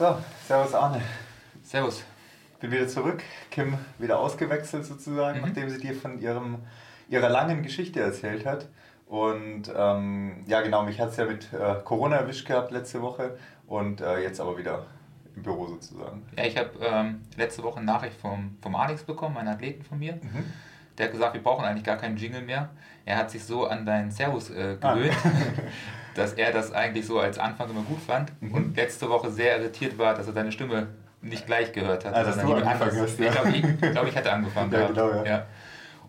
So, servus Arne. Servus. Bin wieder zurück. Kim wieder ausgewechselt sozusagen, mhm. nachdem sie dir von ihrem, ihrer langen Geschichte erzählt hat. Und ähm, ja, genau, mich hat es ja mit äh, Corona erwischt gehabt letzte Woche und äh, jetzt aber wieder im Büro sozusagen. Ja, ich habe ähm, letzte Woche eine Nachricht vom, vom Alex bekommen, einen Athleten von mir. Mhm. Der hat gesagt, wir brauchen eigentlich gar keinen Jingle mehr. Er hat sich so an deinen Servus äh, gewöhnt, ah. dass er das eigentlich so als Anfang immer gut fand mhm. und letzte Woche sehr irritiert war, dass er deine Stimme nicht gleich gehört hat. Ah, dass du angefangen hast, ja. Ich glaube, ich, glaub, ich hatte angefangen. ja, genau, ja. ja.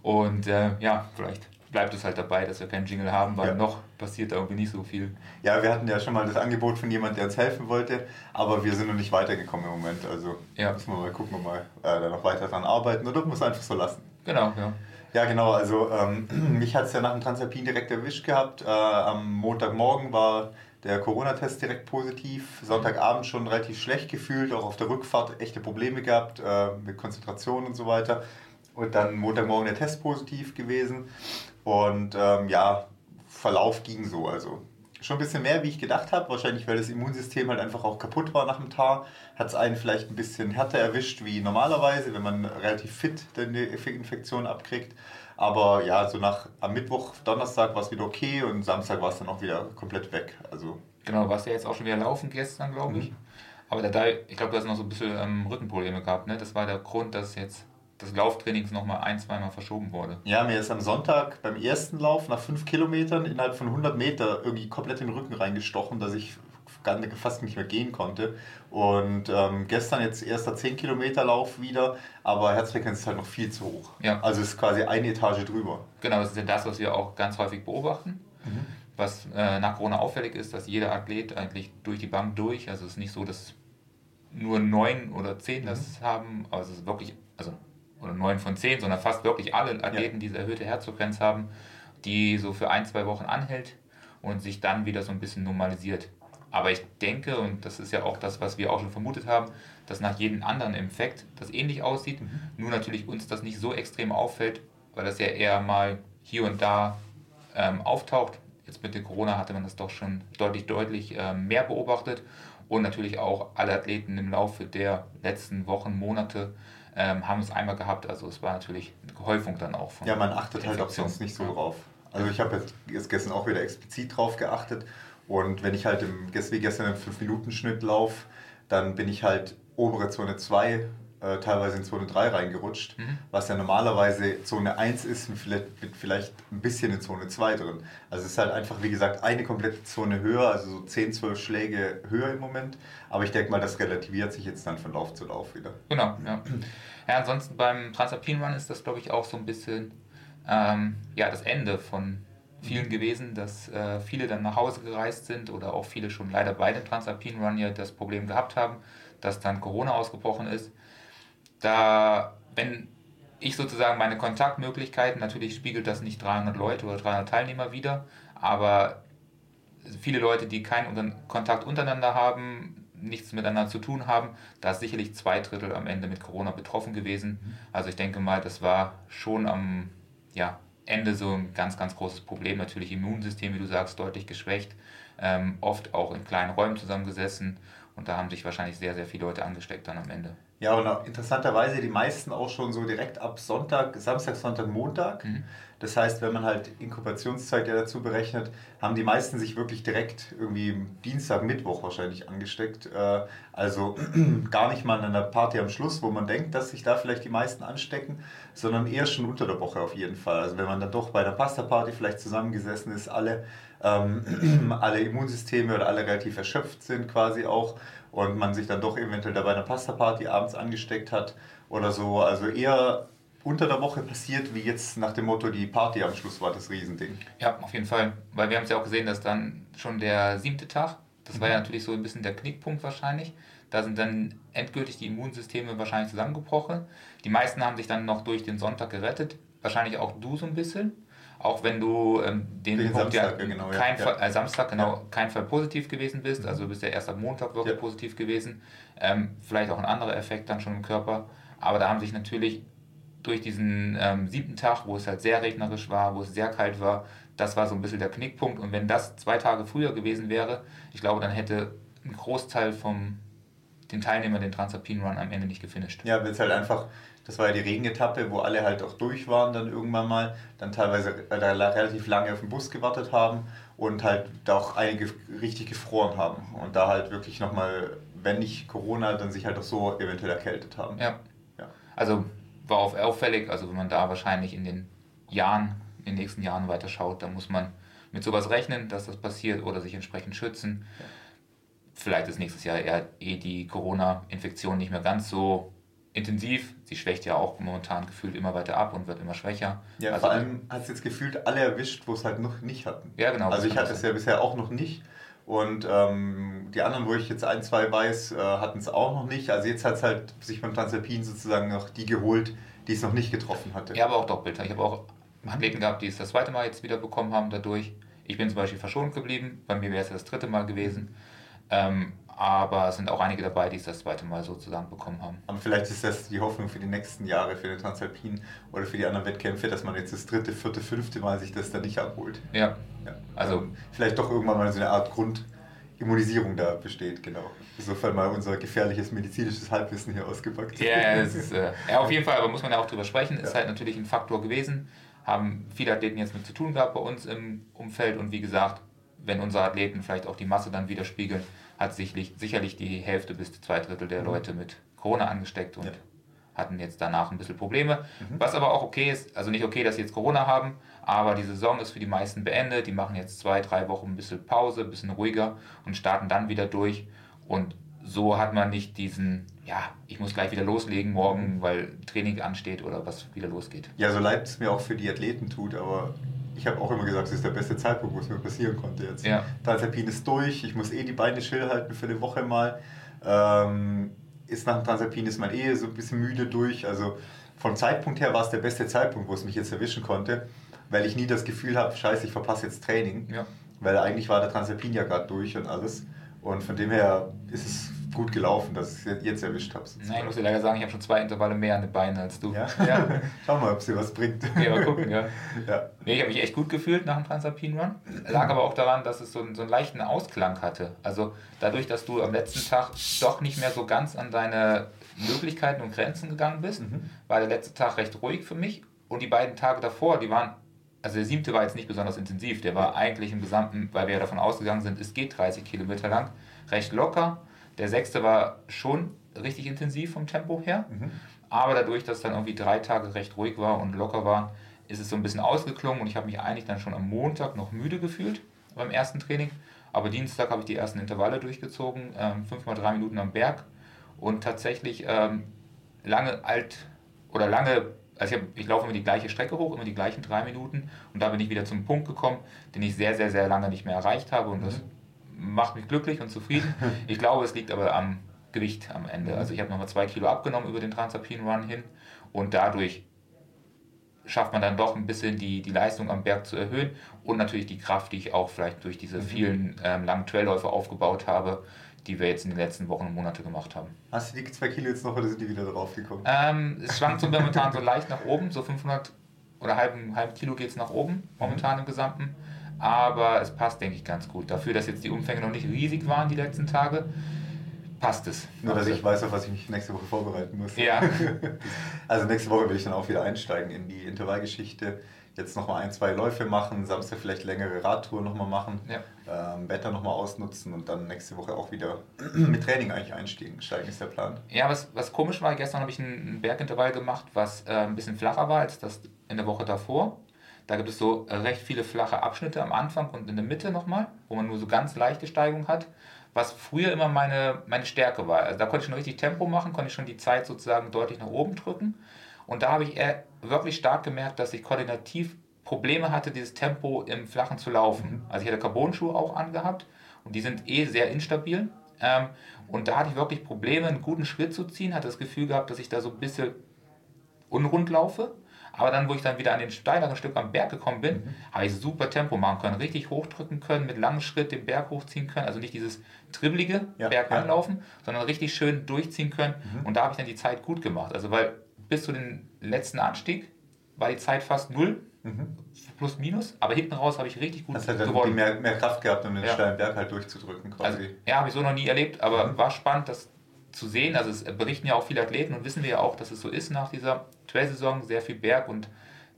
Und äh, ja, vielleicht bleibt es halt dabei, dass wir keinen Jingle haben, weil ja. noch passiert da irgendwie nicht so viel. Ja, wir hatten ja schon mal das Angebot von jemandem, der uns helfen wollte, aber wir sind noch nicht weitergekommen im Moment. Also ja. müssen wir mal gucken, ob wir äh, da noch weiter dran arbeiten oder muss einfach so lassen. Genau, ja. Ja, genau. Also ähm, mich hat es ja nach dem Transalpin direkt erwischt gehabt. Äh, am Montagmorgen war der Corona-Test direkt positiv. Sonntagabend schon relativ schlecht gefühlt, auch auf der Rückfahrt echte Probleme gehabt äh, mit Konzentration und so weiter. Und dann Montagmorgen der Test positiv gewesen. Und ähm, ja, Verlauf ging so. Also schon ein bisschen mehr, wie ich gedacht habe. Wahrscheinlich, weil das Immunsystem halt einfach auch kaputt war nach dem Tag. Hat es einen vielleicht ein bisschen härter erwischt wie normalerweise, wenn man relativ fit die Infektion abkriegt. Aber ja, so nach am Mittwoch, Donnerstag war es wieder okay und Samstag war es dann auch wieder komplett weg. Also genau, warst ja jetzt auch schon wieder laufen gestern, glaube ich. Mhm. Aber der, ich glaube, du hast noch so ein bisschen ähm, Rückenprobleme gehabt. Ne? Das war der Grund, dass jetzt des Lauftrainings nochmal ein, zweimal verschoben wurde. Ja, mir ist am Sonntag beim ersten Lauf nach fünf Kilometern innerhalb von 100 Meter irgendwie komplett in den Rücken reingestochen, dass ich fast nicht mehr gehen konnte. Und ähm, gestern jetzt erster 10 Kilometer Lauf wieder, aber Herzfrequenz ist halt noch viel zu hoch. Ja. Also ist quasi eine Etage drüber. Genau, das ist ja das, was wir auch ganz häufig beobachten. Mhm. Was äh, nach Corona auffällig ist, dass jeder Athlet eigentlich durch die Bank durch, also es ist nicht so, dass nur neun oder zehn das mhm. haben, aber es ist wirklich, also oder neun von zehn, sondern fast wirklich alle Athleten ja. diese erhöhte Herzfrequenz haben, die so für ein, zwei Wochen anhält und sich dann wieder so ein bisschen normalisiert. Aber ich denke, und das ist ja auch das, was wir auch schon vermutet haben, dass nach jedem anderen Infekt das ähnlich aussieht, mhm. nur natürlich uns das nicht so extrem auffällt, weil das ja eher mal hier und da ähm, auftaucht. Jetzt mit dem Corona hatte man das doch schon deutlich, deutlich ähm, mehr beobachtet und natürlich auch alle Athleten im Laufe der letzten Wochen, Monate ähm, haben es einmal gehabt. Also es war natürlich eine Häufung dann auch von. Ja, man achtet halt auch sonst nicht so drauf. Also ich habe jetzt gestern auch wieder explizit drauf geachtet. Und wenn ich halt im, wie gestern im 5-Minuten-Schnitt laufe, dann bin ich halt obere Zone 2 äh, teilweise in Zone 3 reingerutscht, mhm. was ja normalerweise Zone 1 ist mit vielleicht, mit vielleicht ein bisschen in Zone 2 drin. Also es ist halt einfach, wie gesagt, eine komplette Zone höher, also so 10, 12 Schläge höher im Moment. Aber ich denke mal, das relativiert sich jetzt dann von Lauf zu Lauf wieder. Genau, ja. Ja, ansonsten beim Transalpin Run ist das, glaube ich, auch so ein bisschen ähm, ja, das Ende von vielen gewesen, dass äh, viele dann nach Hause gereist sind oder auch viele schon leider bei dem Transalpin Run ja das Problem gehabt haben, dass dann Corona ausgebrochen ist da, wenn ich sozusagen meine Kontaktmöglichkeiten, natürlich spiegelt das nicht 300 Leute oder 300 Teilnehmer wieder, aber viele Leute, die keinen Kontakt untereinander haben, nichts miteinander zu tun haben, da ist sicherlich zwei Drittel am Ende mit Corona betroffen gewesen. Mhm. Also ich denke mal, das war schon am ja, Ende so ein ganz, ganz großes Problem. Natürlich Immunsystem, wie du sagst, deutlich geschwächt, ähm, oft auch in kleinen Räumen zusammengesessen und da haben sich wahrscheinlich sehr, sehr viele Leute angesteckt dann am Ende. Ja, und interessanterweise die meisten auch schon so direkt ab Sonntag, Samstag, Sonntag, Montag. Mhm. Das heißt, wenn man halt Inkubationszeit ja dazu berechnet, haben die meisten sich wirklich direkt irgendwie Dienstag, Mittwoch wahrscheinlich angesteckt. Äh, also gar nicht mal an einer Party am Schluss, wo man denkt, dass sich da vielleicht die meisten anstecken, sondern eher schon unter der Woche auf jeden Fall. Also wenn man dann doch bei einer Pasta-Party vielleicht zusammengesessen ist, alle, ähm, alle Immunsysteme oder alle relativ erschöpft sind quasi auch und man sich dann doch eventuell da bei einer Pasta-Party abends angesteckt hat oder so. Also eher unter der Woche passiert, wie jetzt nach dem Motto, die Party am Schluss war das Riesending. Ja, auf jeden Fall. Weil wir haben es ja auch gesehen, dass dann schon der siebte Tag, das war ja mhm. natürlich so ein bisschen der Knickpunkt wahrscheinlich. Da sind dann endgültig die Immunsysteme wahrscheinlich zusammengebrochen. Die meisten haben sich dann noch durch den Sonntag gerettet. Wahrscheinlich auch du so ein bisschen. Auch wenn du ähm, den, den Punkt Samstag, ja, genau, kein ja. Fall, äh, Samstag genau ja. kein Fall positiv gewesen bist, also du bist ja erst am Montag wirklich positiv gewesen. Ähm, vielleicht auch ein anderer Effekt dann schon im Körper. Aber da haben sich natürlich durch diesen ähm, siebten Tag, wo es halt sehr regnerisch war, wo es sehr kalt war, das war so ein bisschen der Knickpunkt. Und wenn das zwei Tage früher gewesen wäre, ich glaube, dann hätte ein Großteil vom den Teilnehmern den Transalpinen Run am Ende nicht gefinisht. Ja, weil es halt einfach, das war ja die Regenetappe, wo alle halt auch durch waren dann irgendwann mal, dann teilweise relativ lange auf den Bus gewartet haben und halt da auch einige richtig gefroren haben und da halt wirklich nochmal, wenn nicht Corona, dann sich halt auch so eventuell erkältet haben. Ja. ja. Also war auch auffällig, also wenn man da wahrscheinlich in den Jahren, in den nächsten Jahren weiter schaut, dann muss man mit sowas rechnen, dass das passiert oder sich entsprechend schützen. Ja. Vielleicht ist nächstes Jahr eher eh die Corona-Infektion nicht mehr ganz so intensiv. Sie schwächt ja auch momentan gefühlt immer weiter ab und wird immer schwächer. Ja, also, vor allem hat es jetzt gefühlt alle erwischt, wo es halt noch nicht hatten. Ja, genau. Also ich hatte es ja bisher auch noch nicht. Und ähm, die anderen, wo ich jetzt ein, zwei weiß, äh, hatten es auch noch nicht. Also jetzt hat es halt sich beim Transalpin sozusagen noch die geholt, die es noch nicht getroffen hatte. Ja, aber auch doppelt. Ich habe auch Athleten gehabt, die es das zweite Mal jetzt wieder bekommen haben dadurch. Ich bin zum Beispiel verschont geblieben. Bei mir wäre es ja das dritte Mal gewesen. Ähm, aber es sind auch einige dabei, die es das zweite Mal sozusagen bekommen haben. Aber vielleicht ist das die Hoffnung für die nächsten Jahre, für den Transalpin oder für die anderen Wettkämpfe, dass man jetzt das dritte, vierte, fünfte Mal sich das dann nicht abholt. Ja. ja. Also ähm, vielleicht doch irgendwann mal so eine Art Grundimmunisierung da besteht, genau. Insofern mal unser gefährliches medizinisches Halbwissen hier ausgepackt. Ja, ist, äh, ja, auf jeden Fall, aber muss man ja auch drüber sprechen, ist halt natürlich ein Faktor gewesen. Haben viele Athleten jetzt mit zu tun gehabt bei uns im Umfeld und wie gesagt, wenn unsere Athleten vielleicht auch die Masse dann widerspiegeln, hat sicherlich, sicherlich die Hälfte bis zwei Drittel der mhm. Leute mit Corona angesteckt und ja. hatten jetzt danach ein bisschen Probleme. Mhm. Was aber auch okay ist, also nicht okay, dass sie jetzt Corona haben, aber die Saison ist für die meisten beendet. Die machen jetzt zwei, drei Wochen ein bisschen Pause, ein bisschen ruhiger und starten dann wieder durch. Und so hat man nicht diesen, ja, ich muss gleich wieder loslegen morgen, mhm. weil Training ansteht oder was wieder losgeht. Ja, so leid es mir auch für die Athleten tut, aber ich habe auch immer gesagt, es ist der beste Zeitpunkt, wo es mir passieren konnte jetzt. Ja. Transalpin ist durch, ich muss eh die Beine still halten für eine Woche mal. Ähm, ist nach dem Transalpin ist man eh so ein bisschen müde durch. Also vom Zeitpunkt her war es der beste Zeitpunkt, wo es mich jetzt erwischen konnte, weil ich nie das Gefühl habe, scheiße, ich verpasse jetzt Training. Ja. Weil eigentlich war der Transalpin ja gerade durch und alles. Und von dem her ist es gut gelaufen, dass ich es jetzt erwischt habe. Nein, ich muss dir leider sagen, ich habe schon zwei Intervalle mehr an den Beinen als du. Ja? ja. Schau mal, ob es dir was bringt. Ja, mal gucken, ja. ja. Nee, ich habe mich echt gut gefühlt nach dem Transalpin Run. Lag aber auch daran, dass es so einen, so einen leichten Ausklang hatte. Also dadurch, dass du am letzten Tag doch nicht mehr so ganz an deine Möglichkeiten und Grenzen gegangen bist, mhm. war der letzte Tag recht ruhig für mich. Und die beiden Tage davor, die waren also der siebte war jetzt nicht besonders intensiv, der war eigentlich im Gesamten, weil wir ja davon ausgegangen sind, es geht 30 Kilometer lang, recht locker. Der sechste war schon richtig intensiv vom Tempo her, mhm. aber dadurch, dass dann irgendwie drei Tage recht ruhig war und locker war, ist es so ein bisschen ausgeklungen und ich habe mich eigentlich dann schon am Montag noch müde gefühlt beim ersten Training. Aber Dienstag habe ich die ersten Intervalle durchgezogen, ähm, fünf mal drei Minuten am Berg und tatsächlich ähm, lange alt oder lange, also ich, hab, ich laufe immer die gleiche Strecke hoch, immer die gleichen drei Minuten und da bin ich wieder zum Punkt gekommen, den ich sehr, sehr, sehr lange nicht mehr erreicht habe und mhm. das macht mich glücklich und zufrieden. Ich glaube, es liegt aber am Gewicht am Ende. Also ich habe nochmal zwei Kilo abgenommen über den Transalpine Run hin und dadurch schafft man dann doch ein bisschen die, die Leistung am Berg zu erhöhen und natürlich die Kraft, die ich auch vielleicht durch diese mhm. vielen ähm, langen Trailläufe aufgebaut habe, die wir jetzt in den letzten Wochen und Monaten gemacht haben. Hast du die zwei Kilo jetzt noch oder sind die wieder drauf gekommen? Ähm, es schwankt so momentan so leicht nach oben, so 500 oder halben, halben Kilo geht es nach oben momentan im Gesamten aber es passt, denke ich, ganz gut. Dafür, dass jetzt die Umfänge noch nicht riesig waren die letzten Tage, passt es. Nur, dass ich weiß, auf was ich mich nächste Woche vorbereiten muss. Ja. also nächste Woche will ich dann auch wieder einsteigen in die Intervallgeschichte. Jetzt nochmal ein, zwei Läufe machen, Samstag vielleicht längere Radtour nochmal machen, ja. ähm, Wetter nochmal ausnutzen und dann nächste Woche auch wieder mit Training eigentlich einsteigen. Steigen ist der Plan. Ja, was, was komisch war, gestern habe ich ein Bergintervall gemacht, was äh, ein bisschen flacher war als das in der Woche davor. Da gibt es so recht viele flache Abschnitte am Anfang und in der Mitte nochmal, wo man nur so ganz leichte Steigung hat, was früher immer meine, meine Stärke war. Also da konnte ich schon richtig Tempo machen, konnte ich schon die Zeit sozusagen deutlich nach oben drücken. Und da habe ich eher wirklich stark gemerkt, dass ich koordinativ Probleme hatte, dieses Tempo im Flachen zu laufen. Mhm. Also ich hatte Carbon-Schuhe auch angehabt und die sind eh sehr instabil. Ähm, und da hatte ich wirklich Probleme, einen guten Schritt zu ziehen, hatte das Gefühl gehabt, dass ich da so ein bisschen unrund laufe. Aber dann, wo ich dann wieder an den steileren Stück am Berg gekommen bin, mhm. habe ich super Tempo machen können, richtig hochdrücken können, mit langem Schritt den Berg hochziehen können. Also nicht dieses dribbelige ja, Berg anlaufen, ja. sondern richtig schön durchziehen können. Mhm. Und da habe ich dann die Zeit gut gemacht. Also weil bis zu den letzten Anstieg war die Zeit fast null. Mhm. Plus, minus, aber hinten raus habe ich richtig gut Hast halt gewonnen. Mehr, mehr Kraft gehabt, um den ja. steilen Berg halt durchzudrücken quasi. Also, ja, habe ich so noch nie erlebt, aber mhm. war spannend, das zu sehen. Also es berichten ja auch viele Athleten und wissen wir ja auch, dass es so ist nach dieser Trail-Saison, sehr viel Berg und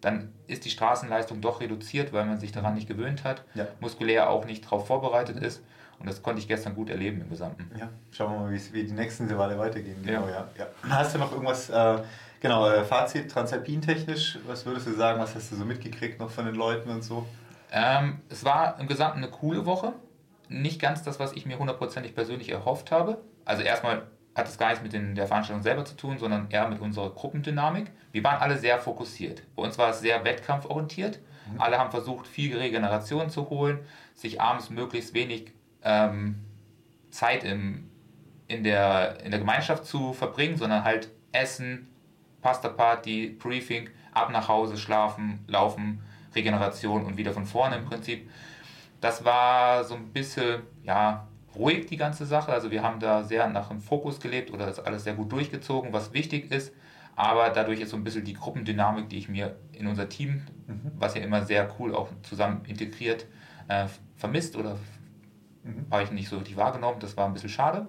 dann ist die Straßenleistung doch reduziert, weil man sich daran nicht gewöhnt hat, ja. muskulär auch nicht darauf vorbereitet ist. Und das konnte ich gestern gut erleben im Gesamten. Ja, schauen wir mal, wie die nächsten Intervalle weitergehen. Genau, ja. Ja, ja. Hast du noch irgendwas, äh, genau, äh, Fazit transalpin-technisch? Was würdest du sagen, was hast du so mitgekriegt noch von den Leuten und so? Ähm, es war im Gesamten eine coole Woche. Nicht ganz das, was ich mir hundertprozentig persönlich erhofft habe. Also erstmal hat es gar nichts mit den, der Veranstaltung selber zu tun, sondern eher mit unserer Gruppendynamik. Wir waren alle sehr fokussiert. Bei uns war es sehr wettkampforientiert. Mhm. Alle haben versucht, viel Regeneration zu holen, sich abends möglichst wenig ähm, Zeit im, in, der, in der Gemeinschaft zu verbringen, sondern halt Essen, Pasta-Party, Briefing, ab nach Hause, schlafen, laufen, Regeneration und wieder von vorne im Prinzip. Das war so ein bisschen, ja, ruhig, die ganze Sache. Also wir haben da sehr nach dem Fokus gelebt oder das alles sehr gut durchgezogen, was wichtig ist. Aber dadurch ist so ein bisschen die Gruppendynamik, die ich mir in unser Team, mhm. was ja immer sehr cool auch zusammen integriert, äh, vermisst oder mhm. habe ich nicht so richtig wahrgenommen. Das war ein bisschen schade.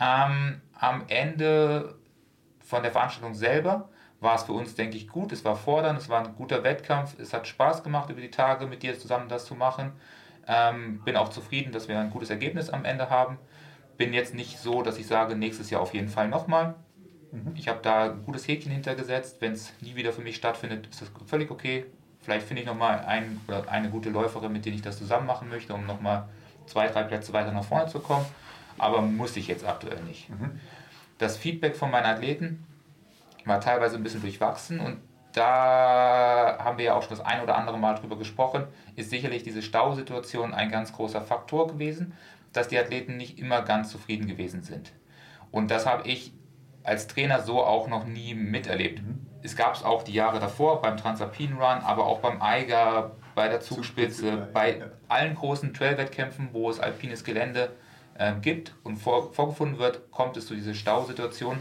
Ähm, am Ende von der Veranstaltung selber war es für uns, denke ich, gut. Es war fordernd, es war ein guter Wettkampf. Es hat Spaß gemacht, über die Tage mit dir zusammen das zu machen. Ähm, bin auch zufrieden, dass wir ein gutes Ergebnis am Ende haben. Bin jetzt nicht so, dass ich sage, nächstes Jahr auf jeden Fall nochmal. Mhm. Ich habe da ein gutes Häkchen hintergesetzt. Wenn es nie wieder für mich stattfindet, ist das völlig okay. Vielleicht finde ich nochmal ein, eine gute Läuferin, mit der ich das zusammen machen möchte, um nochmal zwei, drei Plätze weiter nach vorne zu kommen. Aber muss ich jetzt aktuell nicht. Mhm. Das Feedback von meinen Athleten war teilweise ein bisschen durchwachsen und da haben wir ja auch schon das ein oder andere Mal drüber gesprochen, ist sicherlich diese Stausituation ein ganz großer Faktor gewesen, dass die Athleten nicht immer ganz zufrieden gewesen sind. Und das habe ich als Trainer so auch noch nie miterlebt. Mhm. Es gab es auch die Jahre davor beim Transalpine Run, aber auch beim Eiger, bei der Zugspitze, Zugspitze bei ja. allen großen Trail-Wettkämpfen, wo es alpines Gelände äh, gibt und vor, vorgefunden wird, kommt es zu dieser Stausituation.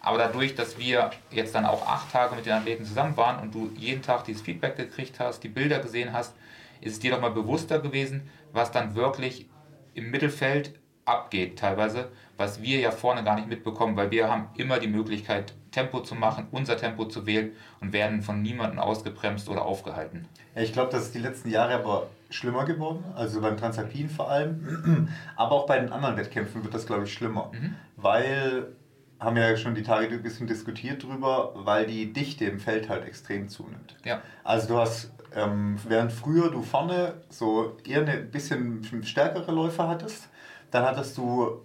Aber dadurch, dass wir jetzt dann auch acht Tage mit den Athleten zusammen waren und du jeden Tag dieses Feedback gekriegt hast, die Bilder gesehen hast, ist es dir doch mal bewusster gewesen, was dann wirklich im Mittelfeld abgeht teilweise, was wir ja vorne gar nicht mitbekommen, weil wir haben immer die Möglichkeit, Tempo zu machen, unser Tempo zu wählen und werden von niemandem ausgebremst oder aufgehalten. Ja, ich glaube, das ist die letzten Jahre aber schlimmer geworden, also beim Transalpin vor allem, aber auch bei den anderen Wettkämpfen wird das, glaube ich, schlimmer, mhm. weil haben wir ja schon die Tage ein bisschen diskutiert drüber, weil die Dichte im Feld halt extrem zunimmt. Ja. Also du hast, ähm, während früher du vorne so eher ein bisschen stärkere Läufer hattest, dann hattest du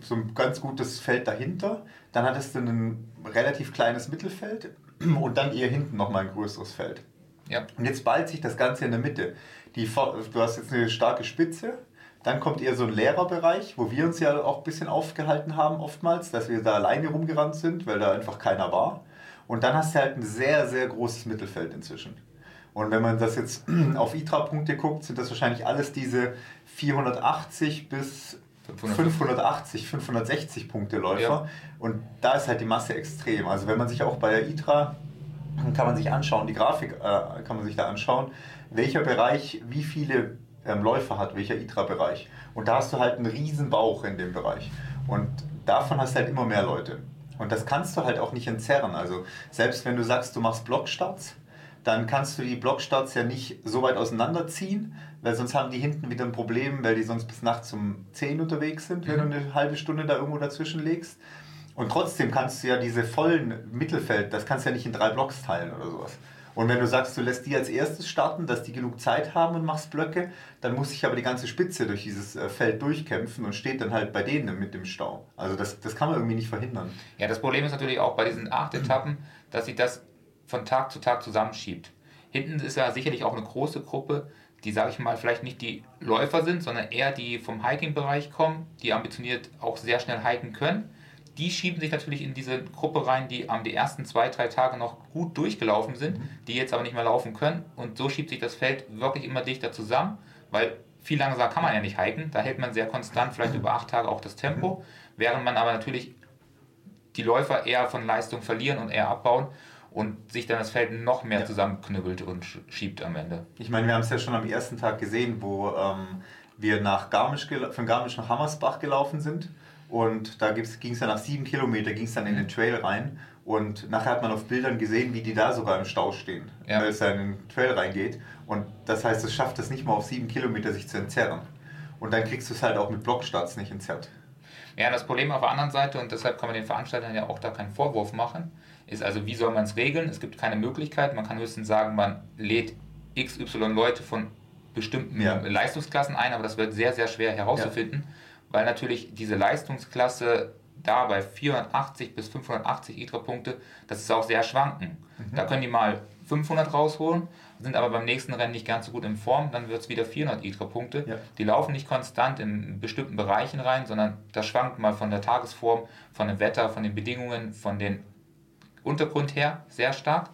so ein ganz gutes Feld dahinter, dann hattest du ein relativ kleines Mittelfeld und dann eher hinten nochmal ein größeres Feld. Ja. Und jetzt ballt sich das Ganze in der Mitte. Die, du hast jetzt eine starke Spitze, dann kommt eher so ein Lehrerbereich, wo wir uns ja auch ein bisschen aufgehalten haben oftmals, dass wir da alleine rumgerannt sind, weil da einfach keiner war. Und dann hast du halt ein sehr, sehr großes Mittelfeld inzwischen. Und wenn man das jetzt auf ITRA-Punkte guckt, sind das wahrscheinlich alles diese 480 bis 580, 560 Punkte Läufer. Ja. Und da ist halt die Masse extrem. Also wenn man sich auch bei der ITRA, kann man sich anschauen, die Grafik äh, kann man sich da anschauen, welcher Bereich wie viele ähm, Läufer hat, welcher ITRA-Bereich. Und da hast du halt einen riesen Bauch in dem Bereich. Und davon hast du halt immer mehr Leute. Und das kannst du halt auch nicht entzerren. Also selbst wenn du sagst, du machst Blockstarts, dann kannst du die Blockstarts ja nicht so weit auseinanderziehen, weil sonst haben die hinten wieder ein Problem, weil die sonst bis nachts um 10 unterwegs sind, wenn mhm. du eine halbe Stunde da irgendwo dazwischen legst. Und trotzdem kannst du ja diese vollen Mittelfeld, das kannst du ja nicht in drei Blocks teilen oder sowas. Und wenn du sagst, du lässt die als erstes starten, dass die genug Zeit haben und machst Blöcke, dann muss sich aber die ganze Spitze durch dieses äh, Feld durchkämpfen und steht dann halt bei denen mit dem Stau. Also das, das kann man irgendwie nicht verhindern. Ja, das Problem ist natürlich auch bei diesen acht Etappen, dass sich das von Tag zu Tag zusammenschiebt. Hinten ist ja sicherlich auch eine große Gruppe, die, sage ich mal, vielleicht nicht die Läufer sind, sondern eher die vom Hiking-Bereich kommen, die ambitioniert auch sehr schnell hiken können die schieben sich natürlich in diese Gruppe rein, die am die ersten zwei, drei Tage noch gut durchgelaufen sind, mhm. die jetzt aber nicht mehr laufen können. Und so schiebt sich das Feld wirklich immer dichter zusammen, weil viel langsamer kann man ja nicht hiken. Da hält man sehr konstant, vielleicht über acht Tage auch das Tempo, während man aber natürlich die Läufer eher von Leistung verlieren und eher abbauen und sich dann das Feld noch mehr ja. zusammenknüppelt und schiebt am Ende. Ich meine, wir haben es ja schon am ersten Tag gesehen, wo ähm, wir nach Garmisch von Garmisch nach Hammersbach gelaufen sind Und da ging es dann nach sieben Kilometer, ging es dann in den Trail rein. Und nachher hat man auf Bildern gesehen, wie die da sogar im Stau stehen, ja. weil es da in den Trail reingeht. Und das heißt, es schafft es nicht mal auf sieben Kilometer sich zu entzerren. Und dann kriegst du es halt auch mit Blockstarts nicht entzerrt. Ja, das Problem auf der anderen Seite, und deshalb kann man den Veranstaltern ja auch da keinen Vorwurf machen, ist also, wie soll man es regeln? Es gibt keine Möglichkeit. Man kann höchstens sagen, man lädt XY Leute von bestimmten ja. Leistungsklassen ein, aber das wird sehr, sehr schwer herauszufinden, ja. Weil natürlich diese Leistungsklasse da bei 480 bis 580 ITRA-Punkte, das ist auch sehr schwanken. Mhm. Da können die mal 500 rausholen, sind aber beim nächsten Rennen nicht ganz so gut in Form, dann wird es wieder 400 ITRA-Punkte. Ja. Die laufen nicht konstant in bestimmten Bereichen rein, sondern das schwankt mal von der Tagesform, von dem Wetter, von den Bedingungen, von den Untergrund her sehr stark.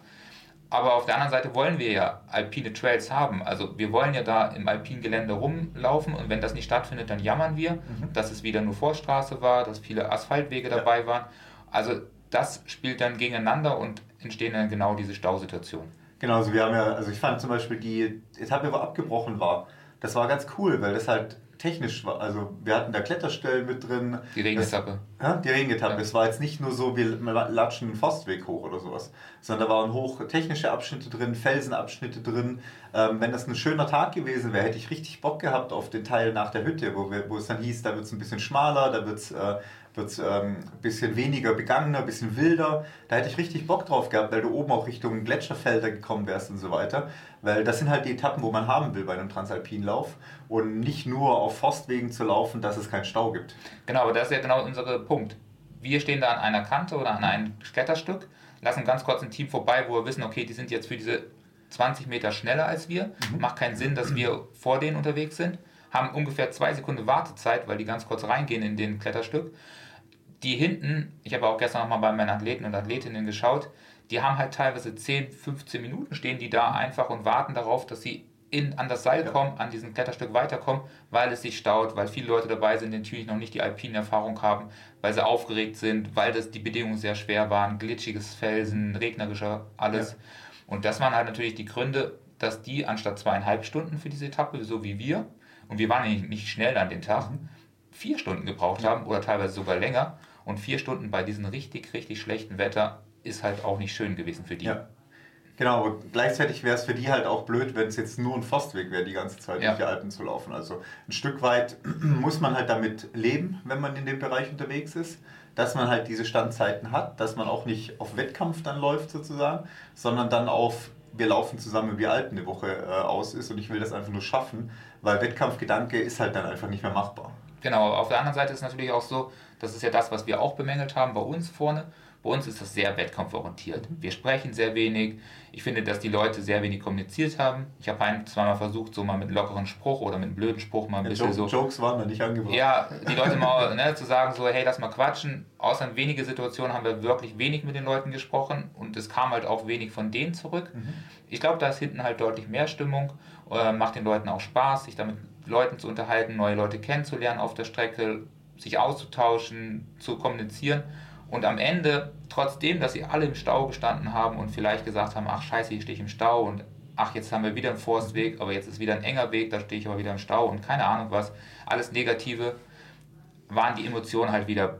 Aber auf der anderen Seite wollen wir ja alpine Trails haben. Also wir wollen ja da im alpinen Gelände rumlaufen und wenn das nicht stattfindet, dann jammern wir, mhm. dass es wieder nur Vorstraße war, dass viele Asphaltwege ja. dabei waren. Also das spielt dann gegeneinander und entstehen dann genau diese Stausituationen. Genau, also wir haben ja, also ich fand zum Beispiel die Etappe, wo abgebrochen war, das war ganz cool, weil das halt technisch war. Also wir hatten da Kletterstellen mit drin. Die Regenetappe. Ja, die Regenetappe. Ja. Es war jetzt nicht nur so, wir latschen einen Forstweg hoch oder sowas, sondern da waren hoch technische Abschnitte drin, Felsenabschnitte drin. Ähm, wenn das ein schöner Tag gewesen wäre, hätte ich richtig Bock gehabt auf den Teil nach der Hütte, wo, wir, wo es dann hieß, da wird es ein bisschen schmaler, da wird es äh, wird es ähm, ein bisschen weniger begangener, ein bisschen wilder. Da hätte ich richtig Bock drauf gehabt, weil du oben auch Richtung Gletscherfelder gekommen wärst und so weiter. Weil das sind halt die Etappen, wo man haben will bei einem Transalpinlauf. Und nicht nur auf Forstwegen zu laufen, dass es keinen Stau gibt. Genau, aber das ist ja genau unser Punkt. Wir stehen da an einer Kante oder an einem Kletterstück, lassen ganz kurz ein Team vorbei, wo wir wissen, okay, die sind jetzt für diese 20 Meter schneller als wir. Mhm. Macht keinen Sinn, dass wir vor denen unterwegs sind. Haben ungefähr zwei Sekunden Wartezeit, weil die ganz kurz reingehen in den Kletterstück die hinten, ich habe auch gestern nochmal bei meinen Athleten und Athletinnen geschaut, die haben halt teilweise 10, 15 Minuten stehen die da einfach und warten darauf, dass sie in, an das Seil kommen, an diesem Kletterstück weiterkommen, weil es sich staut, weil viele Leute dabei sind, die natürlich noch nicht die alpine Erfahrung haben, weil sie aufgeregt sind, weil das die Bedingungen sehr schwer waren, glitschiges Felsen, regnerischer, alles. Ja. Und das waren halt natürlich die Gründe, dass die anstatt zweieinhalb Stunden für diese Etappe, so wie wir, und wir waren nicht, nicht schnell an den Tag, mhm. vier Stunden gebraucht haben oder teilweise sogar länger. Und vier Stunden bei diesem richtig, richtig schlechten Wetter ist halt auch nicht schön gewesen für die. Ja. Genau, aber gleichzeitig wäre es für die halt auch blöd, wenn es jetzt nur ein Forstweg wäre, die ganze Zeit ja. durch die Alpen zu laufen. Also ein Stück weit muss man halt damit leben, wenn man in dem Bereich unterwegs ist, dass man halt diese Standzeiten hat, dass man auch nicht auf Wettkampf dann läuft sozusagen, sondern dann auf wir laufen zusammen wie Alpen eine Woche äh, aus ist und ich will das einfach nur schaffen, weil Wettkampfgedanke ist halt dann einfach nicht mehr machbar. Genau, auf der anderen Seite ist es natürlich auch so, das ist ja das, was wir auch bemängelt haben bei uns vorne. Bei uns ist das sehr wettkampforientiert. Wir sprechen sehr wenig. Ich finde, dass die Leute sehr wenig kommuniziert haben. Ich habe ein, zweimal versucht, so mal mit einem lockeren Spruch oder mit einem blöden Spruch mal ein ja, bisschen Joke, so. Jokes waren da nicht angebracht. Ja, die Leute mal ne, zu sagen, so, hey, lass mal quatschen. Außer in wenige Situationen haben wir wirklich wenig mit den Leuten gesprochen und es kam halt auch wenig von denen zurück. Mhm. Ich glaube, da ist hinten halt deutlich mehr Stimmung, äh, macht den Leuten auch Spaß, sich damit Leuten zu unterhalten, neue Leute kennenzulernen auf der Strecke, sich auszutauschen, zu kommunizieren. Und am Ende, trotzdem, dass sie alle im Stau gestanden haben und vielleicht gesagt haben, ach scheiße, hier stehe ich im Stau und ach, jetzt haben wir wieder einen Forstweg, aber jetzt ist wieder ein enger Weg, da stehe ich aber wieder im Stau und keine Ahnung was, alles Negative, waren die Emotionen halt wieder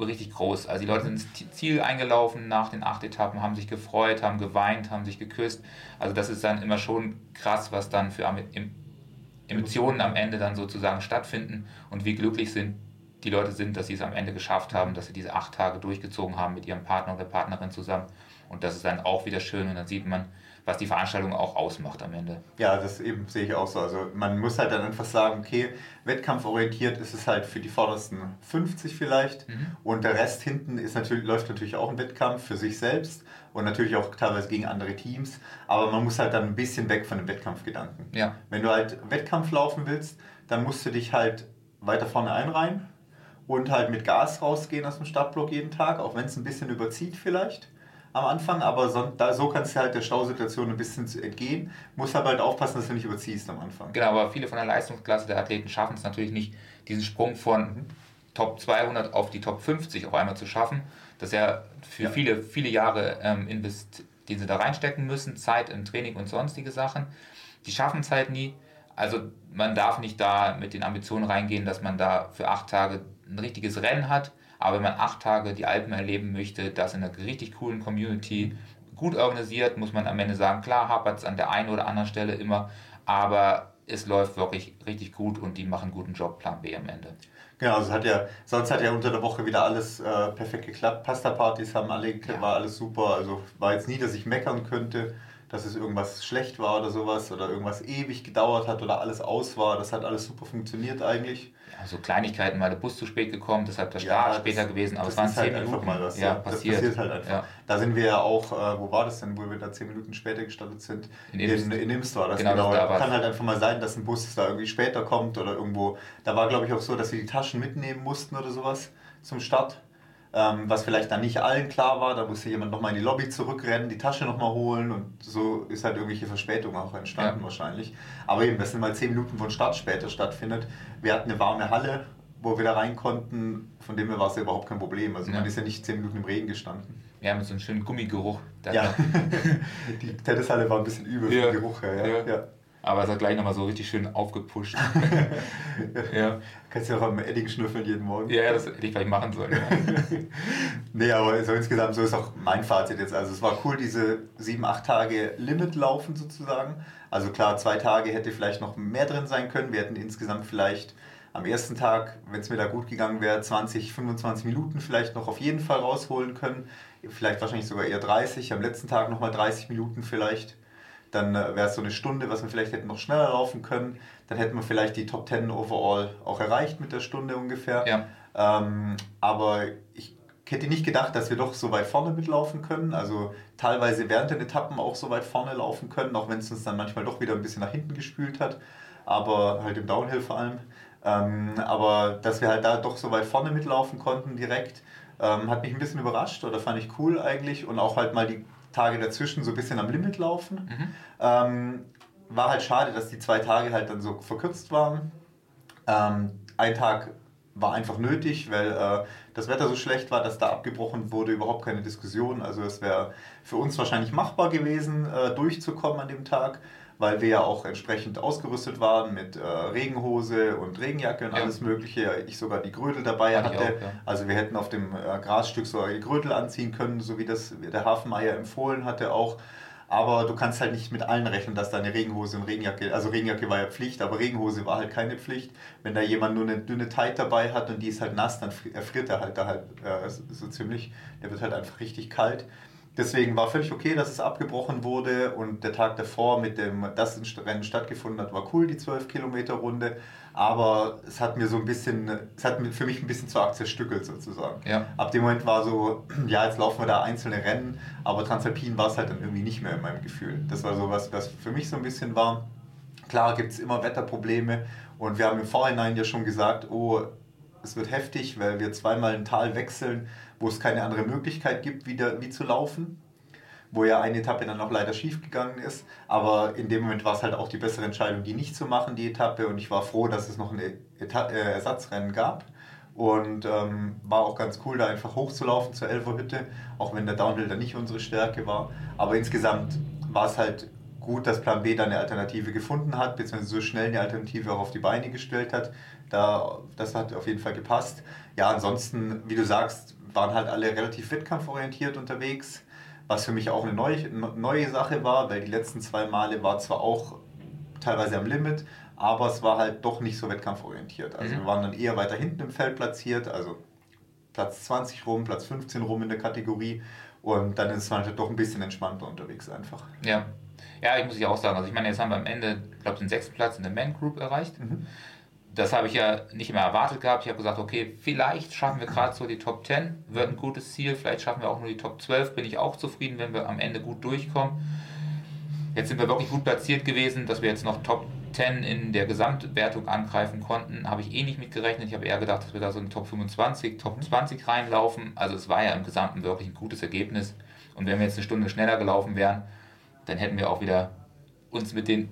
richtig groß. Also die Leute sind ins Ziel eingelaufen nach den acht Etappen, haben sich gefreut, haben geweint, haben sich geküsst. Also das ist dann immer schon krass, was dann für Emotionen am Ende dann sozusagen stattfinden und wie glücklich sind die Leute sind, dass sie es am Ende geschafft haben, dass sie diese acht Tage durchgezogen haben mit ihrem Partner oder Partnerin zusammen. Und das ist dann auch wieder schön und dann sieht man, was die Veranstaltung auch ausmacht am Ende. Ja, das eben sehe ich auch so. Also man muss halt dann einfach sagen, okay, wettkampforientiert ist es halt für die vordersten 50 vielleicht mhm. und der Rest hinten ist natürlich, läuft natürlich auch ein Wettkampf für sich selbst und natürlich auch teilweise gegen andere Teams, aber man muss halt dann ein bisschen weg von dem Wettkampfgedanken. Ja. Wenn du halt Wettkampf laufen willst, dann musst du dich halt weiter vorne einreihen und halt mit Gas rausgehen aus dem Startblock jeden Tag, auch wenn es ein bisschen überzieht vielleicht am Anfang, aber so, da, so kannst du halt der Stausituation ein bisschen entgehen. Muss aber halt aufpassen, dass du nicht überziehst am Anfang. Genau, aber viele von der Leistungsklasse der Athleten schaffen es natürlich nicht, diesen Sprung von. Top 200 auf die Top 50 auf einmal zu schaffen. Das ist ja für ja. viele, viele Jahre ähm, Invest, den sie da reinstecken müssen, Zeit im Training und sonstige Sachen. Die schaffen es halt nie. Also man darf nicht da mit den Ambitionen reingehen, dass man da für acht Tage ein richtiges Rennen hat. Aber wenn man acht Tage die Alpen erleben möchte, das in einer richtig coolen Community, gut organisiert, muss man am Ende sagen, klar hapert es an der einen oder anderen Stelle immer, aber es läuft wirklich richtig gut und die machen einen guten Job, Plan B am Ende. Genau, also hat ja, sonst hat ja unter der Woche wieder alles äh, perfekt geklappt. Pasta-Partys haben alle, ja. war alles super. Also war jetzt nie, dass ich meckern könnte dass es irgendwas schlecht war oder sowas oder irgendwas ewig gedauert hat oder alles aus war. Das hat alles super funktioniert eigentlich. So Kleinigkeiten, mal der Bus zu spät gekommen, deshalb der Start ja, später gewesen, aber es waren zehn halt Minuten. Mal was, ja, passiert. Das passiert halt einfach. Ja. Da sind wir ja auch, äh, wo war das denn, wo wir da zehn Minuten später gestartet sind? In in, in Imst war das. Genau, genau. Das da kann halt einfach mal sein, dass ein Bus da irgendwie später kommt oder irgendwo. Da war glaube ich auch so, dass wir die Taschen mitnehmen mussten oder sowas zum Start ähm, was vielleicht dann nicht allen klar war. Da musste jemand nochmal in die Lobby zurückrennen, die Tasche nochmal holen und so ist halt irgendwelche Verspätung auch entstanden ja. wahrscheinlich. Aber eben, dass mal zehn Minuten von Start später stattfindet. Wir hatten eine warme Halle, wo wir da rein konnten, von dem her war es ja überhaupt kein Problem. Also ja. man ist ja nicht zehn Minuten im Regen gestanden. Ja, mit so einem schönen Gummigeruch. Ja, die Tennishalle war ein bisschen übel ja. vom Geruch her. Ja. ja. Aber es hat gleich nochmal so richtig schön aufgepusht. ja. Kannst du auch am Edding schnüffeln jeden Morgen. Ja, das hätte ich vielleicht machen sollen. Ja. nee, aber so insgesamt, so ist auch mein Fazit jetzt. Also es war cool, diese sieben, acht Tage Limit laufen sozusagen. Also klar, zwei Tage hätte vielleicht noch mehr drin sein können. Wir hätten insgesamt vielleicht am ersten Tag, wenn es mir da gut gegangen wäre, 20, 25 Minuten vielleicht noch auf jeden Fall rausholen können. Vielleicht wahrscheinlich sogar eher 30. Am letzten Tag nochmal 30 Minuten vielleicht dann äh, wäre es so eine Stunde, was wir vielleicht hätten noch schneller laufen können. Dann hätten wir vielleicht die Top 10 overall auch erreicht mit der Stunde ungefähr. Ja. Ähm, aber ich hätte nicht gedacht, dass wir doch so weit vorne mitlaufen können. Also teilweise während den Etappen auch so weit vorne laufen können, auch wenn es uns dann manchmal doch wieder ein bisschen nach hinten gespült hat. Aber halt im Downhill vor allem. Ähm, aber dass wir halt da doch so weit vorne mitlaufen konnten direkt, ähm, hat mich ein bisschen überrascht oder fand ich cool eigentlich. Und auch halt mal die Tage dazwischen so ein bisschen am Limit laufen. Mhm. Ähm, war halt schade, dass die zwei Tage halt dann so verkürzt waren. Ähm, ein Tag war einfach nötig, weil äh, das Wetter so schlecht war, dass da abgebrochen wurde, überhaupt keine Diskussion. Also es wäre für uns wahrscheinlich machbar gewesen, äh, durchzukommen an dem Tag weil wir ja auch entsprechend ausgerüstet waren mit äh, Regenhose und Regenjacke und ja. alles Mögliche. Ich sogar die Grödel dabei hatte. Auch, ja. Also wir hätten auf dem äh, Grasstück so die Grödel anziehen können, so wie das der Hafenmeier empfohlen hatte auch. Aber du kannst halt nicht mit allen rechnen, dass da eine Regenhose und Regenjacke, also Regenjacke war ja Pflicht, aber Regenhose war halt keine Pflicht. Wenn da jemand nur eine dünne Tight dabei hat und die ist halt nass, dann erfriert er halt da halt äh, so ziemlich. Der wird halt einfach richtig kalt. Deswegen war völlig okay, dass es abgebrochen wurde und der Tag davor mit dem, das Rennen stattgefunden hat, war cool, die 12 Kilometer Runde. Aber es hat mir so ein bisschen, es hat für mich ein bisschen zu arg zerstückelt sozusagen. Ja. Ab dem Moment war so, ja, jetzt laufen wir da einzelne Rennen, aber Transalpin war es halt dann irgendwie nicht mehr in meinem Gefühl. Das war so was, was für mich so ein bisschen war. Klar gibt es immer Wetterprobleme und wir haben im Vorhinein ja schon gesagt, oh, es wird heftig, weil wir zweimal ein Tal wechseln wo es keine andere Möglichkeit gibt, wieder, wie zu laufen. Wo ja eine Etappe dann auch leider schief gegangen ist. Aber in dem Moment war es halt auch die bessere Entscheidung, die nicht zu machen, die Etappe. Und ich war froh, dass es noch ein Eta äh, Ersatzrennen gab. Und ähm, war auch ganz cool, da einfach hochzulaufen zur Elferhütte, auch wenn der Downhill dann nicht unsere Stärke war. Aber insgesamt war es halt gut, dass Plan B da eine Alternative gefunden hat, beziehungsweise so schnell eine Alternative auch auf die Beine gestellt hat. Da, das hat auf jeden Fall gepasst. Ja, ansonsten, wie du sagst, waren halt alle relativ wettkampforientiert unterwegs, was für mich auch eine neue, neue Sache war, weil die letzten zwei Male war zwar auch teilweise am Limit, aber es war halt doch nicht so wettkampforientiert. Also mhm. wir waren dann eher weiter hinten im Feld platziert, also Platz 20 rum, Platz 15 rum in der Kategorie und dann ist man halt doch ein bisschen entspannter unterwegs einfach. Ja. Ja, ich muss ja auch sagen, also ich meine, jetzt haben wir am Ende, ich glaube, den sechsten Platz in der Man Group erreicht. Mhm das habe ich ja nicht immer erwartet gehabt. Ich habe gesagt, okay, vielleicht schaffen wir gerade so die Top 10, wird ein gutes Ziel. Vielleicht schaffen wir auch nur die Top 12, bin ich auch zufrieden, wenn wir am Ende gut durchkommen. Jetzt sind wir wirklich gut platziert gewesen, dass wir jetzt noch Top 10 in der Gesamtwertung angreifen konnten. Habe ich eh nicht mitgerechnet. Ich habe eher gedacht, dass wir da so in Top 25, Top 20 reinlaufen. Also es war ja im Gesamten wirklich ein gutes Ergebnis. Und wenn wir jetzt eine Stunde schneller gelaufen wären, dann hätten wir auch wieder uns mit den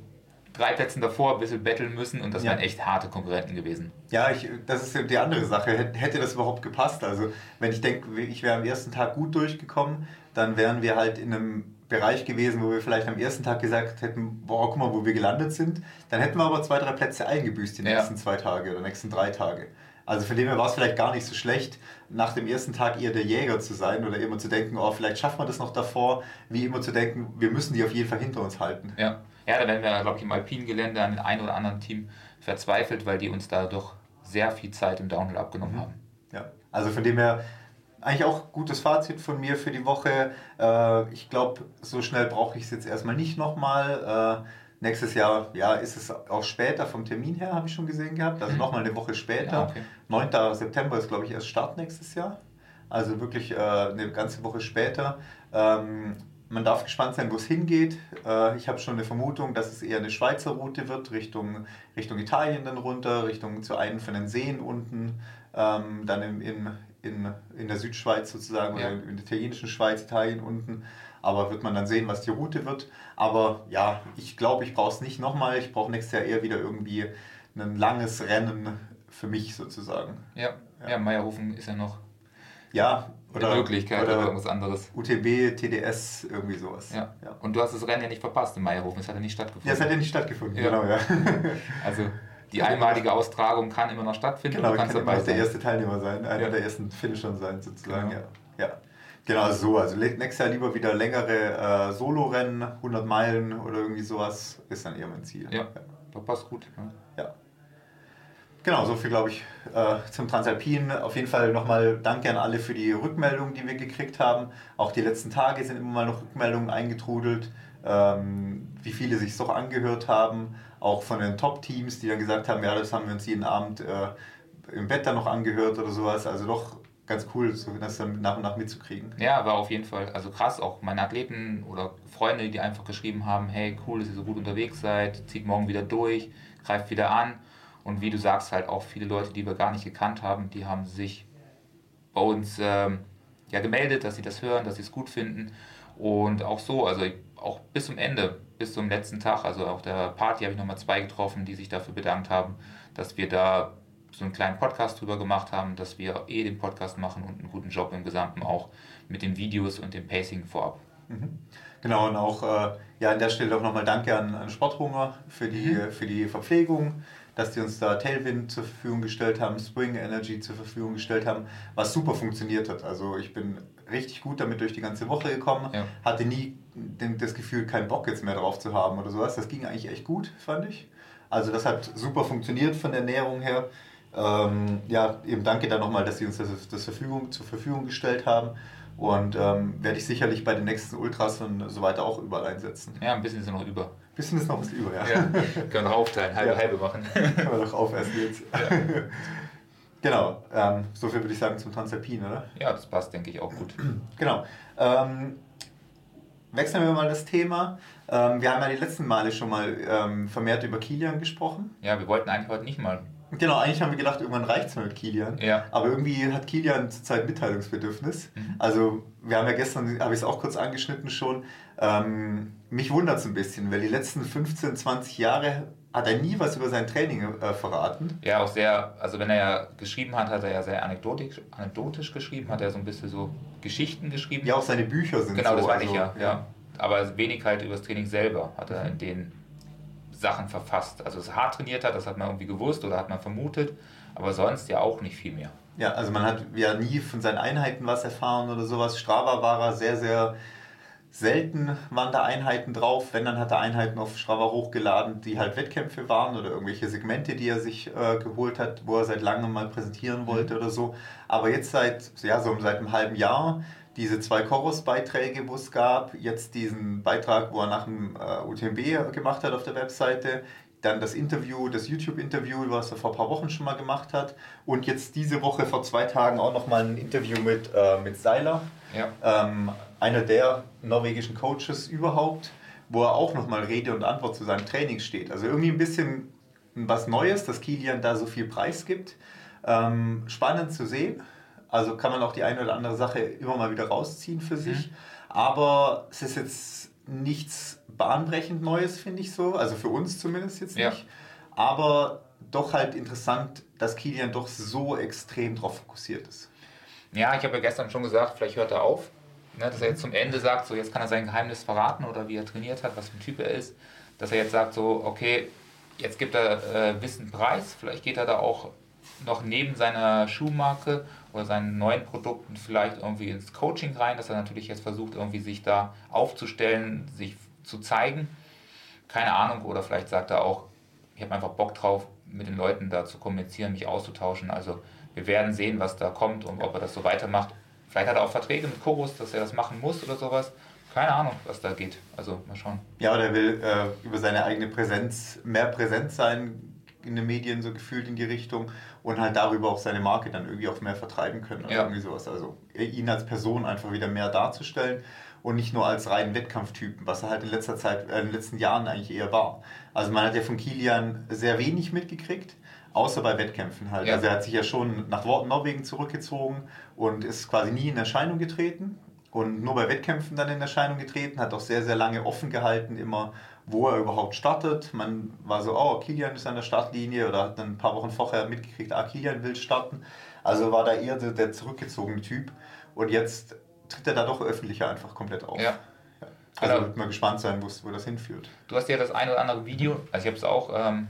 drei Plätzen davor ein bisschen betteln müssen und das ja. wären echt harte Konkurrenten gewesen. Ja, ich, das ist die andere Sache. Hätte das überhaupt gepasst? Also, wenn ich denke, ich wäre am ersten Tag gut durchgekommen, dann wären wir halt in einem Bereich gewesen, wo wir vielleicht am ersten Tag gesagt hätten, boah, guck mal, wo wir gelandet sind. Dann hätten wir aber zwei, drei Plätze eingebüßt die nächsten ja. zwei Tage oder nächsten drei Tage. Also von dem her war es vielleicht gar nicht so schlecht, nach dem ersten Tag eher der Jäger zu sein oder immer zu denken, oh, vielleicht schaffen wir das noch davor, wie immer zu denken, wir müssen die auf jeden Fall hinter uns halten. Ja, ja da werden wir, glaube ich, im alpinen Gelände an den einen oder anderen Team verzweifelt, weil die uns da doch sehr viel Zeit im Downhill abgenommen mhm. haben. Ja, also von dem her eigentlich auch gutes Fazit von mir für die Woche. Äh, ich glaube, so schnell brauche ich es jetzt erstmal nicht nochmal. Äh, nächstes Jahr, ja, ist es auch später vom Termin her, habe ich schon gesehen gehabt. Also mhm. nochmal eine Woche später. Ja, okay. 9. September ist, glaube ich, erst Start nächstes Jahr. Also wirklich äh, eine ganze Woche später. Ähm, man darf gespannt sein, wo es hingeht. Äh, ich habe schon eine Vermutung, dass es eher eine Schweizer Route wird, Richtung, Richtung Italien dann runter, Richtung zu einem von den Seen unten, ähm, dann in, in, in, in der Südschweiz sozusagen ja. oder in der italienischen Schweiz, Italien unten. Aber wird man dann sehen, was die Route wird. Aber ja, ich glaube, ich brauche es nicht nochmal. Ich brauche nächstes Jahr eher wieder irgendwie ein langes Rennen für mich sozusagen. Ja, ja. ja Meierhofen ist ja noch ja, oder, Möglichkeit oder, oder irgendwas anderes. UTB, TDS, irgendwie sowas. Ja. ja. Und du hast das Rennen ja nicht verpasst in Meierhofen, es hat ja nicht stattgefunden. Ja, es hat ja nicht stattgefunden, ja. genau, ja. also die einmalige Austragung kann immer noch stattfinden. Genau, du kannst kann dabei der erste Teilnehmer sein, einer ja. der ersten Finisher sein, sozusagen. Genau. Ja. ja. Genau, so. Also nächstes Jahr lieber wieder längere äh, Solo-Rennen, 100 Meilen oder irgendwie sowas, ist dann eher mein Ziel. Ja, ja. passt gut. Ja. Genau, so viel glaube ich äh, zum Transalpin. Auf jeden Fall nochmal danke an alle für die Rückmeldungen, die wir gekriegt haben. Auch die letzten Tage sind immer mal noch Rückmeldungen eingetrudelt, ähm, wie viele sich doch angehört haben auch von den Top-Teams, die dann gesagt haben, ja, das haben wir uns jeden Abend äh, im Bett dann noch angehört oder sowas. Also doch ganz cool, das dann nach und nach mitzukriegen. Ja, war auf jeden Fall also krass. Auch meine Athleten oder Freunde, die einfach geschrieben haben, hey, cool, dass ihr so gut unterwegs seid, zieht morgen wieder durch, greift wieder an. Und wie du sagst, halt auch viele Leute, die wir gar nicht gekannt haben, die haben sich bei uns ähm, ja, gemeldet, dass sie das hören, dass sie es gut finden. Und auch so, also auch bis zum Ende bis zum letzten Tag, also auch der Party, habe ich nochmal zwei getroffen, die sich dafür bedankt haben, dass wir da so einen kleinen Podcast drüber gemacht haben, dass wir eh den Podcast machen und einen guten Job im Gesamten auch mit den Videos und dem Pacing vorab. Mhm. Genau, und auch äh, ja, an der Stelle auch nochmal Danke an, an Sporthunger für die, mhm. für die Verpflegung, dass die uns da Tailwind zur Verfügung gestellt haben, Spring Energy zur Verfügung gestellt haben, was super funktioniert hat. Also ich bin richtig gut damit durch die ganze Woche gekommen, ja. hatte nie das Gefühl, keinen Bock jetzt mehr drauf zu haben oder sowas. Das ging eigentlich echt gut, fand ich. Also das hat super funktioniert von der Ernährung her. Ähm, ja, eben danke da nochmal, dass Sie uns das, das Verfügung, zur Verfügung gestellt haben. Und ähm, werde ich sicherlich bei den nächsten Ultras und so weiter auch überall einsetzen. Ja, ein bisschen ist noch über. Bisschen ist noch was über, ja. ja können wir aufteilen, halbe, ja. halbe machen. Können wir doch aufessen jetzt. Ja. genau, ähm, so viel würde ich sagen zum Transalpin, oder? Ja, das passt, denke ich, auch gut. genau. Ähm, wechseln wir mal das Thema. Ähm, wir haben ja die letzten Male schon mal ähm, vermehrt über Kilian gesprochen. Ja, wir wollten eigentlich heute nicht mal. Genau, eigentlich haben wir gedacht, irgendwann reicht es mit Kilian. Ja. Aber irgendwie hat Kilian zurzeit Mitteilungsbedürfnis. Mhm. Also, wir haben ja gestern, habe ich es auch kurz angeschnitten schon. Ähm, mich wundert es ein bisschen, weil die letzten 15, 20 Jahre hat er nie was über sein Training äh, verraten. Ja, auch sehr, also wenn er ja geschrieben hat, hat er ja sehr anekdotisch, anekdotisch geschrieben, hat er so ein bisschen so Geschichten geschrieben. Ja, auch seine Bücher sind genau, so. Genau, das meine also, ich ja, ja. ja. Aber wenig halt über das Training selber hat er in den Sachen verfasst. Also, er hart trainiert hat, das hat man irgendwie gewusst oder hat man vermutet, aber sonst ja auch nicht viel mehr. Ja, also man hat ja nie von seinen Einheiten was erfahren oder sowas. Strava war er sehr, sehr Selten waren da Einheiten drauf, wenn dann hat er Einheiten auf Strava hochgeladen, die halt Wettkämpfe waren oder irgendwelche Segmente, die er sich äh, geholt hat, wo er seit langem mal präsentieren wollte mhm. oder so. Aber jetzt seit, ja, so seit einem halben Jahr diese zwei Chorus-Beiträge, wo es gab, jetzt diesen Beitrag, wo er nach dem äh, UTMB gemacht hat auf der Webseite, dann das Interview, das YouTube-Interview, was er vor ein paar Wochen schon mal gemacht hat und jetzt diese Woche vor zwei Tagen auch nochmal ein Interview mit, äh, mit Seiler. Ja. Ähm, einer der norwegischen Coaches überhaupt, wo er auch nochmal Rede und Antwort zu seinem Training steht. Also irgendwie ein bisschen was Neues, dass Kilian da so viel Preis gibt. Ähm, spannend zu sehen. Also kann man auch die eine oder andere Sache immer mal wieder rausziehen für sich. Mhm. Aber es ist jetzt nichts bahnbrechend Neues, finde ich so. Also für uns zumindest jetzt nicht. Ja. Aber doch halt interessant, dass Kilian doch so extrem darauf fokussiert ist. Ja, ich habe ja gestern schon gesagt, vielleicht hört er auf ne, dass er jetzt zum Ende sagt, so jetzt kann er sein Geheimnis verraten oder wie er trainiert hat, was für ein Typ er ist, dass er jetzt sagt, so, okay, jetzt gibt er äh, Wissen preis, vielleicht geht er da auch noch neben seiner Schuhmarke oder seinen neuen Produkten vielleicht irgendwie ins Coaching rein, dass er natürlich jetzt versucht, irgendwie sich da aufzustellen, sich zu zeigen. Keine Ahnung, oder vielleicht sagt er auch, ich habe einfach Bock drauf, mit den Leuten da zu kommunizieren, mich auszutauschen. Also wir werden sehen, was da kommt und ob er das so weitermacht. Vielleicht hat er auch Verträge mit Chorus, dass er das machen muss oder sowas. Keine Ahnung, was da geht. Also mal schauen. Ja, oder er will äh, über seine eigene Präsenz mehr präsent sein in den Medien, so gefühlt in die Richtung und halt darüber auch seine Marke dann irgendwie auch mehr vertreiben können oder ja. irgendwie sowas. Also ihn als Person einfach wieder mehr darzustellen und nicht nur als reinen Wettkampftypen, was er halt in letzter Zeit, äh, in den letzten Jahren eigentlich eher war. Also man hat ja von Kilian sehr wenig mitgekriegt, außer bei Wettkämpfen halt. Ja. Also er hat sich ja schon nach Norwegen zurückgezogen und ist quasi nie in Erscheinung getreten und nur bei Wettkämpfen dann in Erscheinung getreten, hat auch sehr, sehr lange offen gehalten, immer wo er überhaupt startet. Man war so, oh, Kilian ist an der Startlinie oder hat dann ein paar Wochen vorher mitgekriegt, ah, Kilian will starten. Also war da eher der, der zurückgezogene Typ. Und jetzt tritt er da doch öffentlicher einfach komplett auf. Ja. Also genau. wird mal gespannt sein, wo das hinführt. Du hast ja das ein oder andere Video, also ich habe es auch ähm,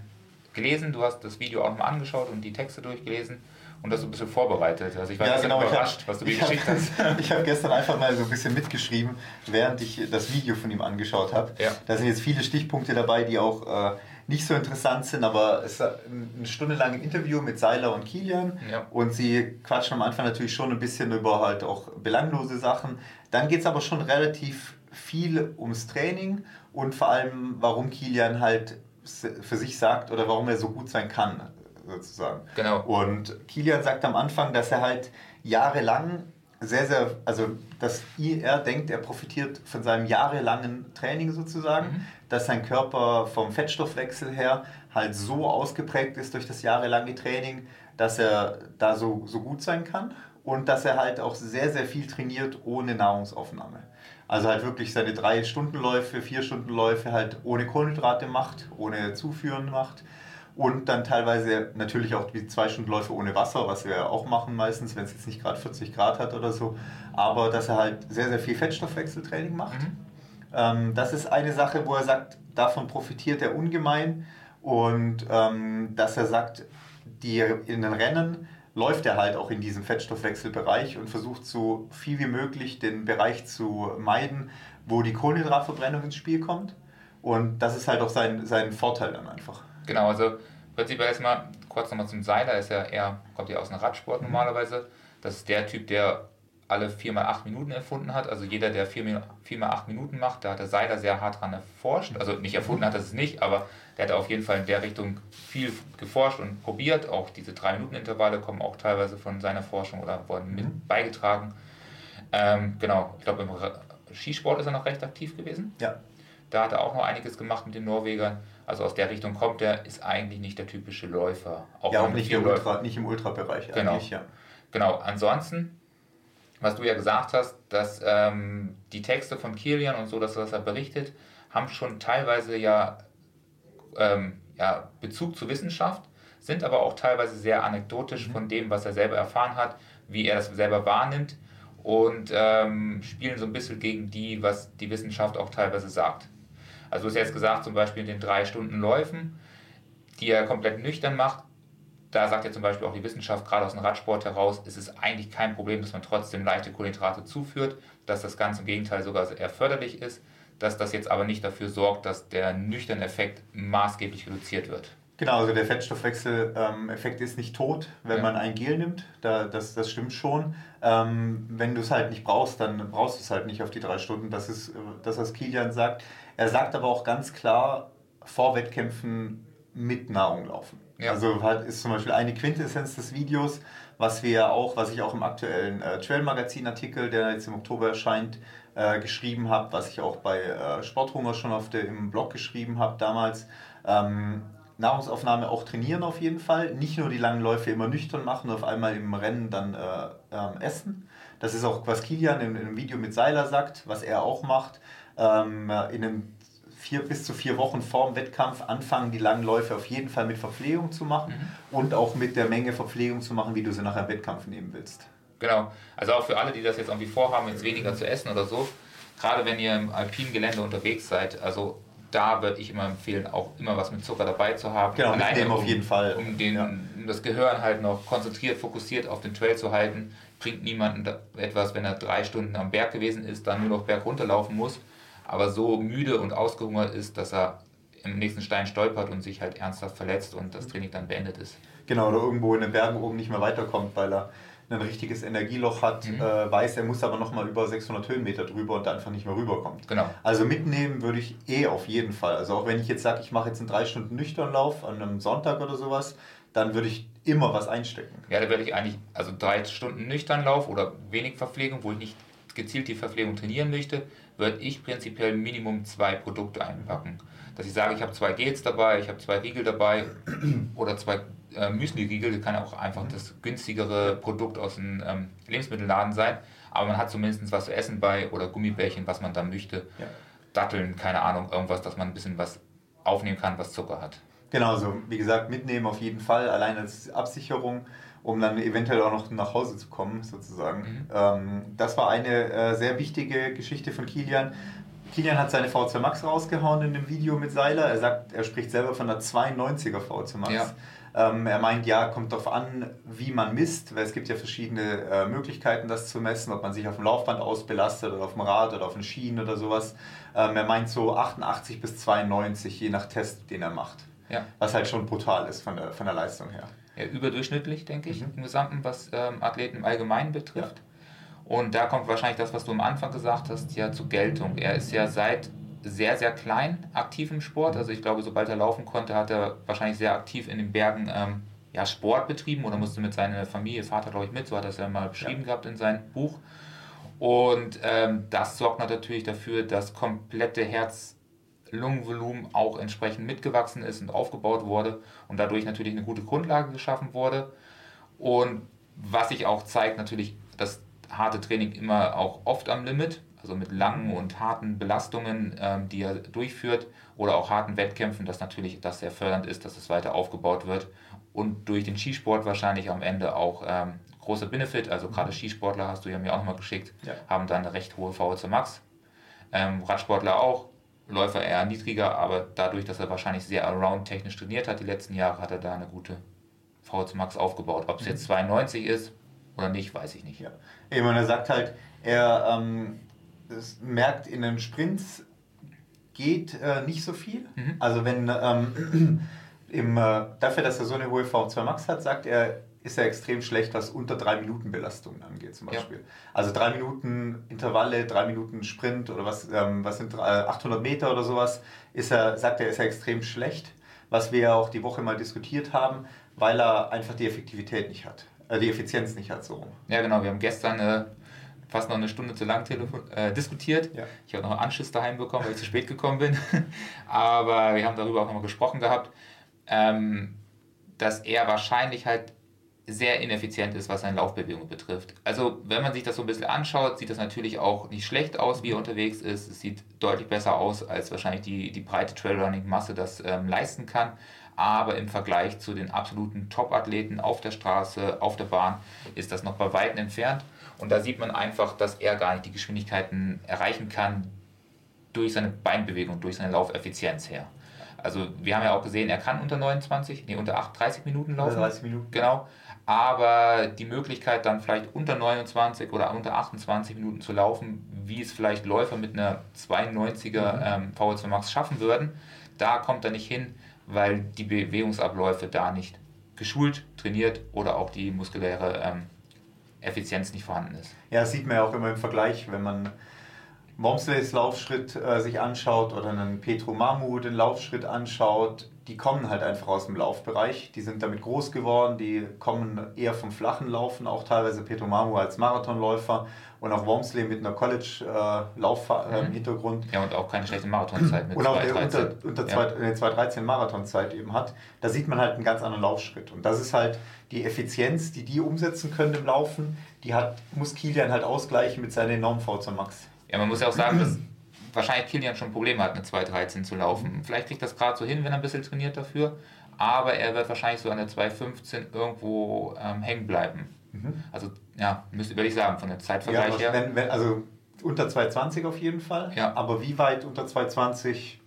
gelesen, du hast das Video auch mal angeschaut und die Texte durchgelesen und das so ein bisschen vorbereitet. Also ich war ja, genau, überrascht, hab, was du mir geschickt hab, hast. ich habe gestern einfach mal so ein bisschen mitgeschrieben, während ich das Video von ihm angeschaut habe. Ja. Da sind jetzt viele Stichpunkte dabei, die auch äh, nicht so interessant sind, aber es ist eine Stunde lang ein Interview mit Seiler und Kilian ja. und sie quatschen am Anfang natürlich schon ein bisschen über halt auch belanglose Sachen. Dann geht es aber schon relativ viel ums Training und vor allem, warum Kilian halt für sich sagt oder warum er so gut sein kann sozusagen. Genau. Und Kilian sagt am Anfang, dass er halt jahrelang sehr, sehr, also dass er denkt, er profitiert von seinem jahrelangen Training sozusagen, mhm. dass sein Körper vom Fettstoffwechsel her halt so ausgeprägt ist durch das jahrelange Training, dass er da so, so gut sein kann und dass er halt auch sehr, sehr viel trainiert ohne Nahrungsaufnahme. Also halt wirklich seine drei Stundenläufe, vier Stundenläufe halt ohne Kohlenhydrate macht, ohne Zuführen macht und dann teilweise natürlich auch die zwei Stunden Läufe ohne Wasser, was wir auch machen meistens, wenn es jetzt nicht gerade 40 Grad hat oder so. Aber dass er halt sehr, sehr viel Fettstoffwechseltraining macht. Mhm. Ähm, das ist eine Sache, wo er sagt, davon profitiert er ungemein. Und ähm, dass er sagt, die, in den Rennen läuft er halt auch in diesem Fettstoffwechselbereich und versucht so viel wie möglich den Bereich zu meiden, wo die Kohlenhydratverbrennung ins Spiel kommt. Und das ist halt auch sein, sein Vorteil dann einfach. Genau, also prinzipiell erstmal kurz nochmal zum Seiler, ist ja eher, kommt ja aus dem Radsport mhm. normalerweise. Das ist der Typ, der alle 4x8 Minuten erfunden hat. Also jeder, der 4x8 Minuten macht, da hat der Seiler sehr hart dran erforscht. Also nicht erfunden hat das es nicht, aber der hat auf jeden Fall in der Richtung viel geforscht und probiert. Auch diese 3-Minuten-Intervalle kommen auch teilweise von seiner Forschung oder wurden mit mhm. beigetragen. Ähm, genau, ich glaube im Skisport ist er noch recht aktiv gewesen. Ja. Da hat er auch noch einiges gemacht mit den Norwegern also aus der Richtung kommt er, ist eigentlich nicht der typische Läufer. Auch ja, auch nicht, im Ultra, nicht im Ultrabereich genau. ja. Genau, ansonsten, was du ja gesagt hast, dass ähm, die Texte von Kilian und so, dass was er berichtet, haben schon teilweise ja, ähm, ja Bezug zur Wissenschaft, sind aber auch teilweise sehr anekdotisch mhm. von dem, was er selber erfahren hat, wie er das selber wahrnimmt und ähm, spielen so ein bisschen gegen die, was die Wissenschaft auch teilweise sagt. Also du hast jetzt gesagt, zum Beispiel in den drei Stunden Läufen, die er komplett nüchtern macht, da sagt ja zum Beispiel auch die Wissenschaft, gerade aus dem Radsport heraus, ist es eigentlich kein Problem, dass man trotzdem leichte Kohlenhydrate zuführt, dass das Ganze im Gegenteil sogar eher förderlich ist, dass das jetzt aber nicht dafür sorgt, dass der nüchterne Effekt maßgeblich reduziert wird. Genau, also der Fettstoffwechsel-Effekt ist nicht tot, wenn ja. man ein Gel nimmt. Da, das, das stimmt schon. Ähm, wenn du es halt nicht brauchst, dann brauchst du es halt nicht auf die drei Stunden. Das ist das, was Kilian sagt. Er sagt aber auch ganz klar, vor Wettkämpfen mit Nahrung laufen. Ja. Also halt ist zum Beispiel eine Quintessenz des Videos, was wir auch, was ich auch im aktuellen äh, Trail-Magazin-Artikel, der jetzt im Oktober erscheint, äh, geschrieben habe, was ich auch bei äh, Sporthunger schon auf der, im Blog geschrieben habe damals. Ähm, Nahrungsaufnahme auch trainieren auf jeden Fall. Nicht nur die langen Läufe immer nüchtern machen, auf einmal im Rennen dann äh, äh, essen. Das ist auch, was Kilian in, in, einem Video mit Seiler sagt, was er auch macht. Ähm, in einem vier bis zu vier Wochen vor dem Wettkampf anfangen, die langen Läufe auf jeden Fall mit Verpflegung zu machen mhm. und auch mit der Menge Verpflegung zu machen, wie du sie nach einem Wettkampf nehmen willst. Genau. Also auch für alle, die das jetzt irgendwie vorhaben, jetzt weniger zu essen oder so, gerade wenn ihr im alpinen Gelände unterwegs seid, also da würde ich immer empfehlen, auch immer was mit Zucker dabei zu haben. Genau, Alleine um, auf jeden Fall. Um, den, ja. um das Gehirn halt noch konzentriert, fokussiert auf den Trail zu halten. Bringt niemanden etwas, wenn er drei Stunden am Berg gewesen ist, dann nur noch berg runterlaufen muss, aber so müde und ausgehungert ist, dass er im nächsten Stein stolpert und sich halt ernsthaft verletzt und das Training dann beendet ist. Genau, oder irgendwo in den Bergen oben nicht mehr weiterkommt, weil er ein richtiges Energieloch hat, mhm. äh, weiß, er muss aber nochmal über 600 Höhenmeter drüber und einfach nicht mehr rüberkommt. Genau. Also mitnehmen würde ich eh auf jeden Fall. Also auch wenn ich jetzt sage, ich mache jetzt einen 3 Stunden Nüchternlauf an einem Sonntag oder sowas, dann würde ich immer was einstecken. Ja, da würde ich eigentlich, also drei Stunden Nüchternlauf oder wenig Verpflegung, wo ich nicht gezielt die Verpflegung trainieren möchte, würde ich prinzipiell Minimum zwei Produkte einpacken. Dass ich sage, ich habe zwei Gels dabei, ich habe zwei Riegel dabei oder zwei äh, Müsli-Riegel kann auch einfach das günstigere Produkt aus dem ähm, Lebensmittelladen sein. Aber man hat zumindest was zu essen bei oder Gummibärchen, was man da möchte. Ja. Datteln, keine Ahnung, irgendwas, dass man ein bisschen was aufnehmen kann, was Zucker hat. Genau, so wie gesagt, mitnehmen auf jeden Fall, allein als Absicherung, um dann eventuell auch noch nach Hause zu kommen, sozusagen. Mhm. Ähm, das war eine äh, sehr wichtige Geschichte von Kilian. Kilian hat seine V2 Max rausgehauen in dem Video mit Seiler. Er sagt, er spricht selber von einer 92er V2 Max. Ja. Ähm, er meint, ja, kommt darauf an, wie man misst, weil es gibt ja verschiedene äh, Möglichkeiten, das zu messen, ob man sich auf dem Laufband ausbelastet oder auf dem Rad oder auf den Schienen oder sowas. Ähm, er meint so 88 bis 92, je nach Test, den er macht. Ja. Was halt schon brutal ist von der, von der Leistung her. Ja, überdurchschnittlich, denke ich, mhm. im Gesamten, was ähm, Athleten im Allgemeinen betrifft. Ja. Und da kommt wahrscheinlich das, was du am Anfang gesagt hast, ja zur Geltung. Er ist ja seit sehr, sehr klein aktiv im Sport. Also ich glaube, sobald er laufen konnte, hat er wahrscheinlich sehr aktiv in den Bergen ähm, ja, Sport betrieben oder musste mit seiner Familie, Vater glaube ich mit, so hat er es ja mal beschrieben ja. gehabt in seinem Buch. Und ähm, das sorgt natürlich dafür, dass komplette Herz-Lungenvolumen auch entsprechend mitgewachsen ist und aufgebaut wurde und dadurch natürlich eine gute Grundlage geschaffen wurde. Und was sich auch zeigt, natürlich das harte Training immer auch oft am Limit also mit langen und harten Belastungen, ähm, die er durchführt, oder auch harten Wettkämpfen, dass natürlich das sehr fördernd ist, dass es weiter aufgebaut wird. Und durch den Skisport wahrscheinlich am Ende auch ähm, großer Benefit, also gerade Skisportler hast du ja mir auch nochmal geschickt, ja. haben dann eine recht hohe VO2 Max. Ähm, Radsportler auch, Läufer eher niedriger, aber dadurch, dass er wahrscheinlich sehr around technisch trainiert hat die letzten Jahre, hat er da eine gute VO2 Max aufgebaut. Ob es jetzt 92 mhm. ist oder nicht, weiß ich nicht. Ja. Ich meine, er sagt halt, er ähm, merkt in den Sprints geht äh, nicht so viel. Mhm. Also wenn ähm, im, äh, dafür, dass er so eine hohe V2 Max hat, sagt er, ist er extrem schlecht, was unter 3 Minuten Belastungen angeht zum Beispiel. Ja. Also 3 Minuten Intervalle, 3 Minuten Sprint oder was, ähm, was sind 800 Meter oder sowas, ist er, sagt er, ist er extrem schlecht, was wir ja auch die Woche mal diskutiert haben, weil er einfach die Effektivität nicht hat, äh, die Effizienz nicht hat so. Ja genau, wir haben gestern äh, fast noch eine Stunde zu lang äh, diskutiert. Ja. Ich habe noch einen Anschluss daheim bekommen, weil ich zu spät gekommen bin. Aber wir haben darüber auch nochmal gesprochen gehabt, ähm, dass er wahrscheinlich halt sehr ineffizient ist, was seine Laufbewegung betrifft. Also wenn man sich das so ein bisschen anschaut, sieht das natürlich auch nicht schlecht aus, wie er unterwegs ist. Es sieht deutlich besser aus, als wahrscheinlich die, die breite Trailrunning-Masse das ähm, leisten kann. Aber im Vergleich zu den absoluten Top-Athleten auf der Straße, auf der Bahn, ist das noch bei Weitem entfernt. Und da sieht man einfach, dass er gar nicht die Geschwindigkeiten erreichen kann durch seine Beinbewegung, durch seine Laufeffizienz her. Also wir haben ja auch gesehen, er kann unter 29, nee, unter 8, 30 Minuten laufen. 30 Minuten. Genau. Aber die Möglichkeit dann vielleicht unter 29 oder unter 28 Minuten zu laufen, wie es vielleicht Läufer mit einer 92er mhm. ähm, VO2 Max schaffen würden, da kommt er nicht hin, weil die Bewegungsabläufe da nicht geschult, trainiert oder auch die muskuläre ähm, Effizienz nicht vorhanden ist. Ja, das sieht man ja auch immer im Vergleich, wenn man Momsleys Laufschritt äh, sich anschaut oder einen Petro Mamu den Laufschritt anschaut, die kommen halt einfach aus dem Laufbereich. Die sind damit groß geworden, die kommen eher vom flachen Laufen, auch teilweise Petro Mamu als Marathonläufer und auch Wormsley mit einer College-Lauf-Hintergrund. Äh, mhm. ja, und auch keine schlechte Marathonzeit mit Und auch der unter, unter ja. 213 Marathonzeit eben hat. Da sieht man halt einen ganz anderen Laufschritt. Und das ist halt die Effizienz, die die umsetzen können im Laufen, die hat, muss Kilian halt ausgleichen mit seiner enormen V2 Max. Ja, man muss ja auch sagen, dass wahrscheinlich Kilian schon Probleme hat, eine 213 zu laufen. Vielleicht kriegt das gerade so hin, wenn er ein bisschen trainiert dafür. Aber er wird wahrscheinlich so an der 215 irgendwo ähm, hängen bleiben. Mhm. Also, ja, müsste, würde ich sagen, von der Zeitvergleich ja, her. Wenn, wenn, also unter 220 auf jeden Fall. Ja. Aber wie weit unter 220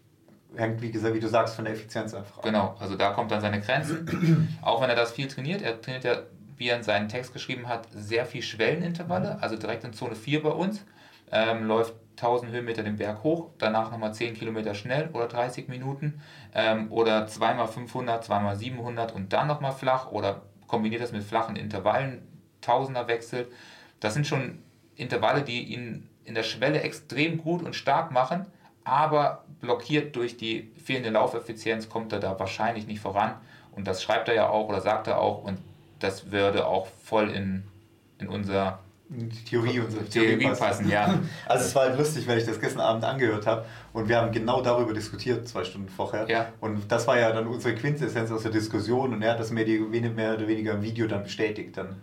hängt, wie gesagt, wie du sagst, von der Effizienz einfach ab. Genau, also da kommt dann seine Grenzen. Auch wenn er das viel trainiert, er trainiert ja, wie er in seinen Text geschrieben hat, sehr viel Schwellenintervalle, also direkt in Zone 4 bei uns. Ähm, läuft 1000 Höhenmeter den Berg hoch, danach nochmal 10 Kilometer schnell oder 30 Minuten ähm, oder zweimal 500, zweimal 700 und dann nochmal flach oder kombiniert das mit flachen Intervallen, Tausender wechselt. Das sind schon Intervalle, die ihn in der Schwelle extrem gut und stark machen, aber blockiert durch die fehlende Laufeffizienz kommt er da wahrscheinlich nicht voran. Und das schreibt er ja auch oder sagt er auch und das würde auch voll in, in unser Theorie, unsere Theorie, Theorie passen. passen. ja. Also es war halt lustig, weil ich das gestern Abend angehört habe und wir haben genau darüber diskutiert, zwei Stunden vorher. Ja. Und das war ja dann unsere Quintessenz aus der Diskussion und er hat das mehr, mehr oder weniger im Video dann bestätigt. Dann.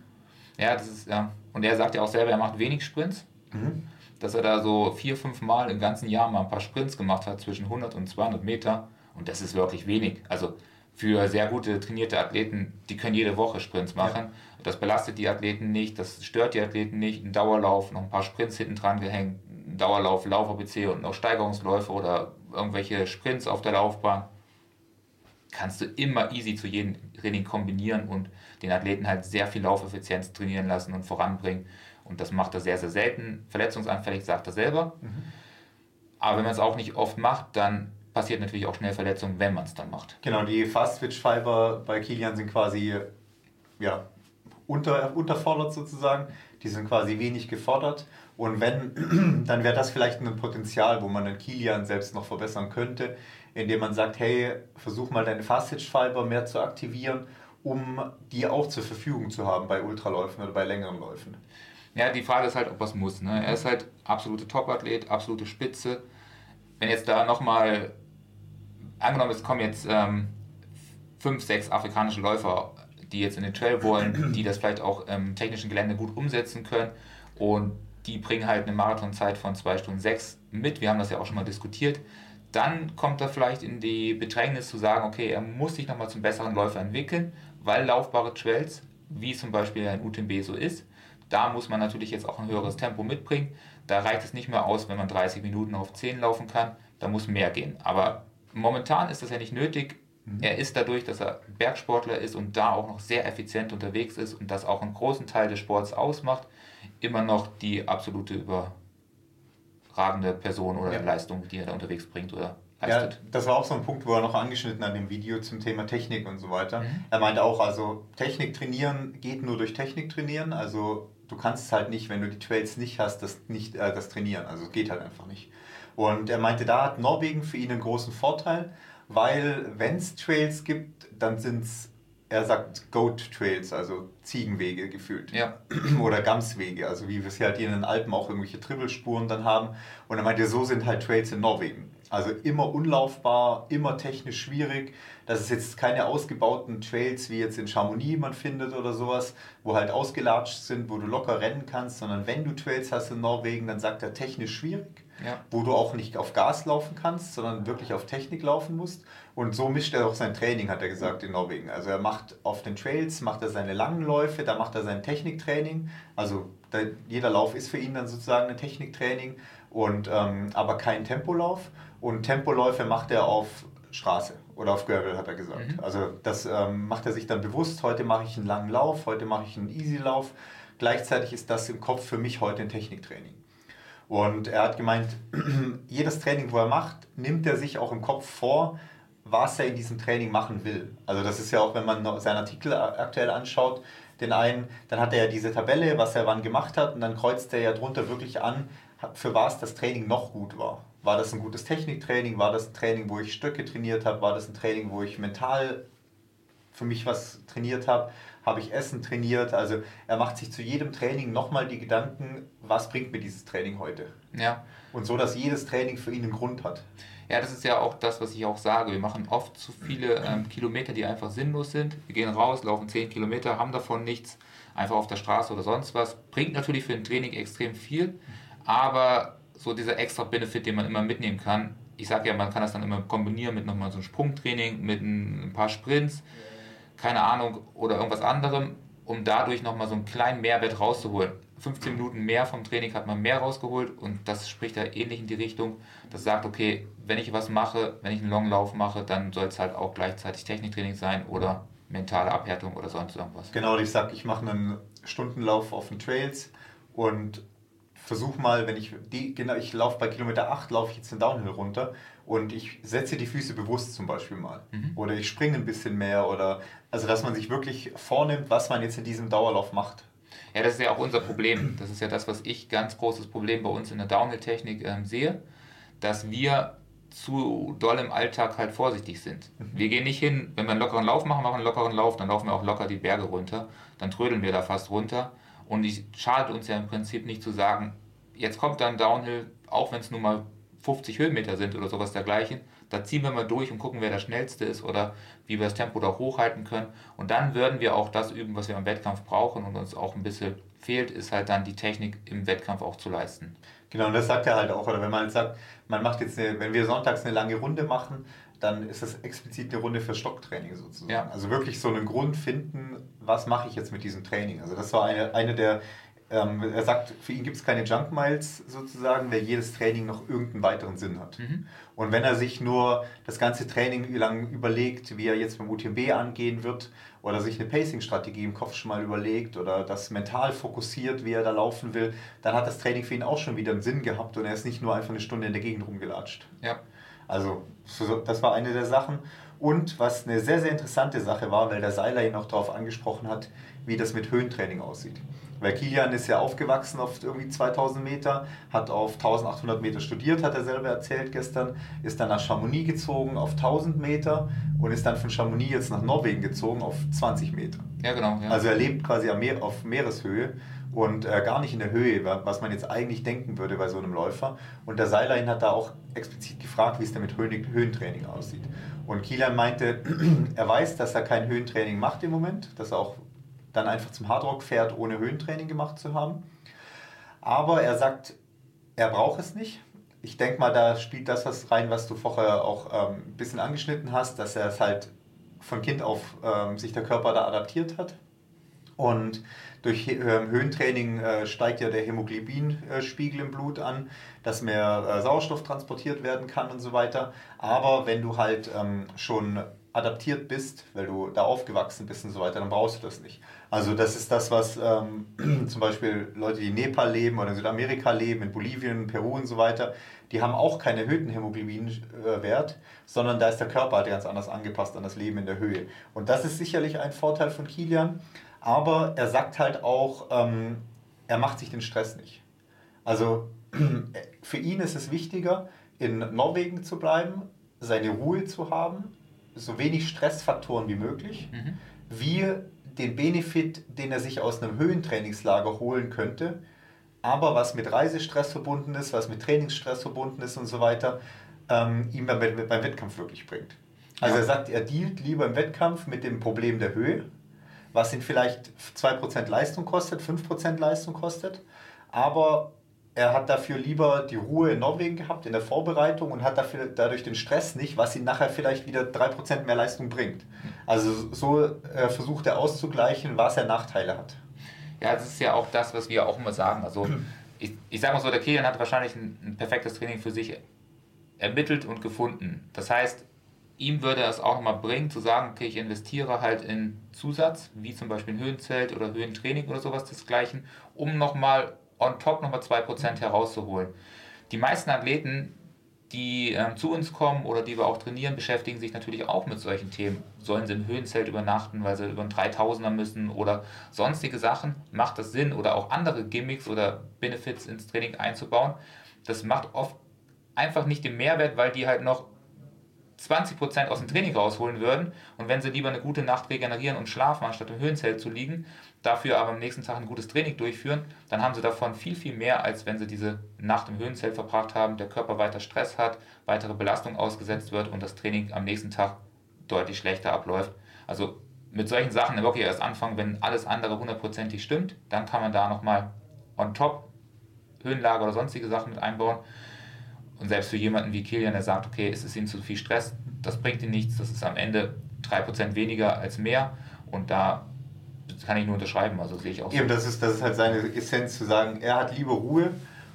Ja, das ist, ja. Und er sagt ja auch selber, er macht wenig Sprints. Mhm dass er da so vier, fünf Mal im ganzen Jahr mal ein paar Sprints gemacht hat zwischen 100 und 200 Meter. Und das ist wirklich wenig. Also für sehr gute trainierte Athleten, die können jede Woche Sprints machen. Ja. Das belastet die Athleten nicht, das stört die Athleten nicht. Ein Dauerlauf, noch ein paar Sprints hinten dran gehängt, ein Dauerlauf, Lauf-ABC und noch Steigerungsläufe oder irgendwelche Sprints auf der Laufbahn. Kannst du immer easy zu jedem Training kombinieren und den Athleten halt sehr viel Laufeffizienz trainieren lassen und voranbringen. Und das macht er sehr, sehr selten. Verletzungsanfällig sagt er selber. Mhm. Aber wenn man es auch nicht oft macht, dann passiert natürlich auch schnell Verletzungen, wenn man es dann macht. Genau, die Fast-Switch-Fiber bei Kilian sind quasi ja, unter, unterfordert sozusagen. Die sind quasi wenig gefordert. Und wenn, dann wäre das vielleicht ein Potenzial, wo man den Kilian selbst noch verbessern könnte, indem man sagt, hey, versuch mal deine Fast-Switch-Fiber mehr zu aktivieren, um die auch zur Verfügung zu haben bei Ultraläufen oder bei längeren Läufen. Ja, die Frage ist halt, ob was muss. Ne? Er ist halt absolute Topathlet, absolute Spitze. Wenn jetzt da nochmal, angenommen, es kommen jetzt ähm, fünf, sechs afrikanische Läufer, die jetzt in den Trail wollen, die das vielleicht auch im technischen Gelände gut umsetzen können und die bringen halt eine Marathonzeit von 2 Stunden 6 mit. Wir haben das ja auch schon mal diskutiert. Dann kommt er vielleicht in die Bedrängnis zu sagen, okay, er muss sich nochmal zum besseren Läufer entwickeln, weil laufbare Trails, wie zum Beispiel ein UTMB so ist, da muss man natürlich jetzt auch ein höheres Tempo mitbringen. Da reicht es nicht mehr aus, wenn man 30 Minuten auf 10 laufen kann. Da muss mehr gehen. Aber momentan ist das ja nicht nötig. Mhm. Er ist dadurch, dass er Bergsportler ist und da auch noch sehr effizient unterwegs ist und das auch einen großen Teil des Sports ausmacht, immer noch die absolute überragende Person oder ja. Leistung, die er da unterwegs bringt oder leistet. Ja, das war auch so ein Punkt, wo er noch angeschnitten an dem Video zum Thema Technik und so weiter. Mhm. Er meinte auch, also Technik trainieren geht nur durch Technik trainieren. Also du kannst es halt nicht, wenn du die Trails nicht hast, das, nicht, äh, das trainieren. Also es geht halt einfach nicht. Und er meinte, da hat Norwegen für ihn einen großen Vorteil, weil wenn es Trails gibt, dann sind es, er sagt Goat Trails, also Ziegenwege gefühlt. Ja. Oder Gamswege, also wie wir es halt hier in den Alpen auch irgendwelche Trippelspuren dann haben. Und er meinte, so sind halt Trails in Norwegen. Also immer unlaufbar, immer technisch schwierig. Das ist jetzt keine ausgebauten Trails, wie jetzt in Chamonix man findet oder sowas, wo halt ausgelatscht sind, wo du locker rennen kannst, sondern wenn du Trails hast in Norwegen, dann sagt er technisch schwierig, ja. wo du auch nicht auf Gas laufen kannst, sondern wirklich auf Technik laufen musst. Und so mischt er auch sein Training, hat er gesagt, in Norwegen. Also er macht auf den Trails, macht er seine langen Läufe, da macht er sein Techniktraining. Also jeder Lauf ist für ihn dann sozusagen ein Techniktraining, und, ähm, aber kein Tempolauf. Und Tempoläufe macht er auf Straße oder auf Gravel, hat er gesagt. Mhm. Also das ähm, macht er sich dann bewusst. Heute mache ich einen langen Lauf, heute mache ich einen Easy-Lauf. Gleichzeitig ist das im Kopf für mich heute ein Techniktraining. Und er hat gemeint, jedes Training, wo er macht, nimmt er sich auch im Kopf vor, was er in diesem Training machen will. Also das ist ja auch, wenn man seinen Artikel aktuell anschaut, den einen, dann hat er ja diese Tabelle, was er wann gemacht hat und dann kreuzt er ja drunter wirklich an, für was das Training noch gut war. War das ein gutes Techniktraining? War das ein Training, wo ich Stöcke trainiert habe? War das ein Training, wo ich mental für mich was trainiert habe? Habe ich Essen trainiert? Also er macht sich zu jedem Training nochmal die Gedanken, was bringt mir dieses Training heute? Ja. Und so, dass jedes Training für ihn einen Grund hat. Ja, das ist ja auch das, was ich auch sage. Wir machen oft zu viele ähm, Kilometer, die einfach sinnlos sind. Wir gehen raus, laufen 10 Kilometer, haben davon nichts, einfach auf der Straße oder sonst was. Bringt natürlich für ein Training extrem viel, aber so dieser extra Benefit, den man immer mitnehmen kann. Ich sage ja, man kann das dann immer kombinieren mit nochmal so einem Sprungtraining, mit ein, paar Sprints, keine Ahnung, oder irgendwas anderem. um dadurch nochmal so einen kleinen Mehrwert rauszuholen. 15 Minuten mehr vom Training hat man mehr rausgeholt und das spricht da ähnlich in die Richtung, das sagt, okay, wenn ich was mache, wenn ich einen Longlauf mache, dann soll es halt auch gleichzeitig Techniktraining sein oder mentale Abhärtung oder sonst irgendwas. Genau, ich sage, ich mache einen Stundenlauf auf den Trails und versuche mal, wenn ich die, genau, ich laufe bei Kilometer 8, laufe ich jetzt den Downhill runter und ich setze die Füße bewusst zum Beispiel mal. Mhm. Oder ich springe ein bisschen mehr oder also dass man sich wirklich vornimmt, was man jetzt in diesem Dauerlauf macht. Ja, das ist ja auch unser Problem. Das ist ja das, was ich ganz großes Problem bei uns in der Downhill-Technik ähm, sehe, dass wir zu doll im Alltag halt vorsichtig sind. Mhm. Wir gehen nicht hin, wenn wir einen lockeren Lauf machen, machen wir einen lockeren Lauf, dann laufen wir auch locker die Berge runter, dann trödeln wir da fast runter. Und es schadet uns ja im Prinzip nicht zu sagen, jetzt kommt dann Downhill, auch wenn es nur mal 50 Höhenmeter sind oder sowas dergleichen, da ziehen wir mal durch und gucken, wer der Schnellste ist oder wie wir das Tempo da hochhalten können. Und dann würden wir auch das üben, was wir im Wettkampf brauchen und uns auch ein bisschen fehlt, ist halt dann die Technik im Wettkampf auch zu leisten. Genau, und das sagt er halt auch. Oder wenn man jetzt sagt, man macht jetzt, eine, wenn wir sonntags eine lange Runde machen, dann ist das explizit eine Runde für Stocktraining sozusagen. Ja. Also wirklich so einen Grund finden, was mache ich jetzt mit diesem Training. Also das war eine, eine der ähm, er sagt, für ihn gibt es keine Junk Miles sozusagen, weil jedes Training noch irgendeinen weiteren Sinn hat. Mhm. Und wenn er sich nur das ganze Training lang überlegt, wie er jetzt beim UTMB angehen wird, oder sich eine Pacing-Strategie im Kopf schon mal überlegt oder das mental fokussiert, wie er da laufen will, dann hat das Training für ihn auch schon wieder einen Sinn gehabt und er ist nicht nur einfach eine Stunde in der Gegend rumgelatscht. Ja. Also das war eine der Sachen. Und was eine sehr, sehr interessante Sache war, weil der Seiler ihn auch darauf angesprochen hat, wie das mit Höhentraining aussieht. Weil Kilian ist ja aufgewachsen auf irgendwie 2000 Meter, hat auf 1800 Meter studiert, hat er selber erzählt gestern, ist dann nach Chamonix gezogen auf 1000 Meter und ist dann von Chamonix jetzt nach Norwegen gezogen auf 20 Meter. Ja, genau. Ja. Also er lebt quasi auf Meereshöhe und äh, gar nicht in der Höhe, was man jetzt eigentlich denken würde bei so einem Läufer. Und der Seilerin hat da auch explizit gefragt, wie es denn mit Höhentraining aussieht. Und Kilian meinte, er weiß, dass er kein Höhentraining macht im Moment, dass er auch dann einfach zum Hardrock fährt, ohne Höhentraining gemacht zu haben. Aber er sagt, er braucht es nicht. Ich denke mal, da spielt das was rein, was du vorher auch ähm, ein bisschen angeschnitten hast, dass er es halt von Kind auf ähm, sich der Körper da adaptiert hat. Und durch ähm, Höhentraining äh, steigt ja der Hämoglobinspiegel im Blut an, dass mehr äh, Sauerstoff transportiert werden kann und so weiter. Aber wenn du halt ähm, schon adaptiert bist, weil du da aufgewachsen bist und so weiter, dann brauchst du das nicht. Also das ist das, was ähm, zum Beispiel Leute, die in Nepal leben oder in Südamerika leben, in Bolivien, Peru und so weiter, die haben auch keinen erhöhten Hämoglobinwert, sondern da ist der Körper halt ganz anders angepasst an das Leben in der Höhe. Und das ist sicherlich ein Vorteil von Kilian, aber er sagt halt auch, ähm, er macht sich den Stress nicht. Also für ihn ist es wichtiger, in Norwegen zu bleiben, seine Ruhe zu haben, so wenig Stressfaktoren wie möglich, mhm. wie den Benefit, den er sich aus einem Höhentrainingslager holen könnte, aber was mit Reisestress verbunden ist, was mit Trainingsstress verbunden ist und so weiter, ähm, ihm beim, beim Wettkampf wirklich bringt. Also ja. er sagt, er dealt lieber im Wettkampf mit dem Problem der Höhe, was ihn vielleicht 2% Leistung kostet, 5% Leistung kostet, aber er hat dafür lieber die Ruhe in Norwegen gehabt in der Vorbereitung und hat dafür dadurch den Stress nicht, was ihn nachher vielleicht wieder 3% mehr Leistung bringt. Also so äh, versucht er auszugleichen, was er Nachteile hat. Ja, das ist ja auch das, was wir auch immer sagen. Also ich, ich sage mal so, der Kilian hat wahrscheinlich ein, ein perfektes Training für sich ermittelt und gefunden. Das heißt, ihm würde es auch mal bringen, zu sagen, okay, ich investiere halt in Zusatz, wie zum Beispiel ein Höhenzelt oder Höhentraining oder sowas desgleichen, um nochmal on top nochmal 2% herauszuholen. Die meisten Athleten, die ähm, zu uns kommen oder die wir auch trainieren, beschäftigen sich natürlich auch mit solchen Themen. Sollen sie im Höhenzelt übernachten, weil sie über einen 3000er müssen oder sonstige Sachen? Macht das Sinn oder auch andere Gimmicks oder Benefits ins Training einzubauen? Das macht oft einfach nicht den Mehrwert, weil die halt noch 20% aus dem Training rausholen würden und wenn sie lieber eine gute Nacht regenerieren und schlafen, anstatt im Höhenzelt zu liegen, dafür aber am nächsten Tag ein gutes Training durchführen, dann haben sie davon viel, viel mehr, als wenn sie diese Nacht im Höhenzelt verbracht haben, der Körper weiter Stress hat, weitere Belastung ausgesetzt wird und das Training am nächsten Tag deutlich schlechter abläuft. Also mit solchen Sachen wirklich erst anfangen, wenn alles andere hundertprozentig stimmt, dann kann man da nochmal on top Höhenlager oder sonstige Sachen mit einbauen. Und selbst für jemanden wie Kilian, der sagt, okay, es ist ihm zu viel Stress, das bringt ihm nichts, das ist am Ende 3% weniger als mehr. Und da kann ich nur unterschreiben, also sehe ich auch so. Eben, das ist, das ist halt seine Essenz zu sagen, er hat lieber Ruhe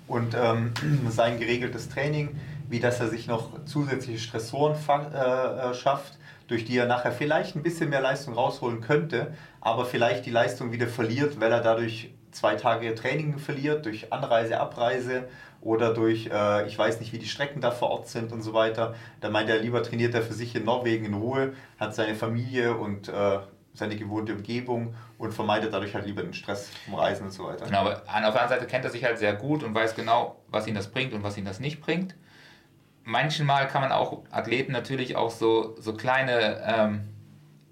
und ähm, sein geregeltes Training, wie dass er sich noch zusätzliche Stressoren äh, äh, schafft, durch die er nachher vielleicht ein bisschen mehr Leistung rausholen könnte, aber vielleicht die Leistung wieder verliert, weil er dadurch zwei Tage Training verliert, durch Anreise, Abreise oder durch, äh, ich weiß nicht, wie die Strecken da vor Ort sind und so weiter. Da meint er, lieber trainiert er für sich in Norwegen in Ruhe, hat seine Familie und äh, seine gewohnte Umgebung und vermeidet dadurch halt lieber den Stress vom Reisen und so weiter. Genau, aber auf der anderen Seite kennt er sich halt sehr gut und weiß genau, was ihn das bringt und was ihn das nicht bringt. Manchmal kann man auch Athleten natürlich auch so, so kleine ähm,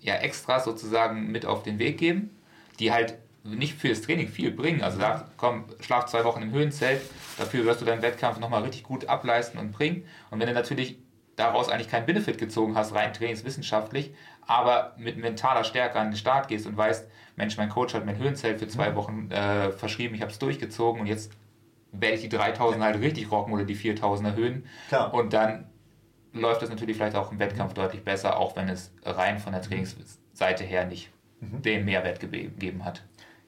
ja, Extras sozusagen mit auf den Weg geben, die halt nicht fürs Training viel bringen. Also da komm, schlaf zwei Wochen im Höhenzelt, dafür wirst du deinen Wettkampf nochmal richtig gut ableisten und bringen. Und wenn du natürlich daraus eigentlich keinen Benefit gezogen hast, rein trainingswissenschaftlich, aber mit mentaler Stärke an den Start gehst und weißt, Mensch, mein Coach hat mein Höhenzelt für zwei mhm. Wochen äh, verschrieben, ich habe es durchgezogen und jetzt werde ich die 3000 halt richtig rocken oder die 4000 erhöhen. Klar. Und dann läuft das natürlich vielleicht auch im Wettkampf mhm. deutlich besser, auch wenn es rein von der Trainingsseite her nicht mhm. den Mehrwert gegeben hat.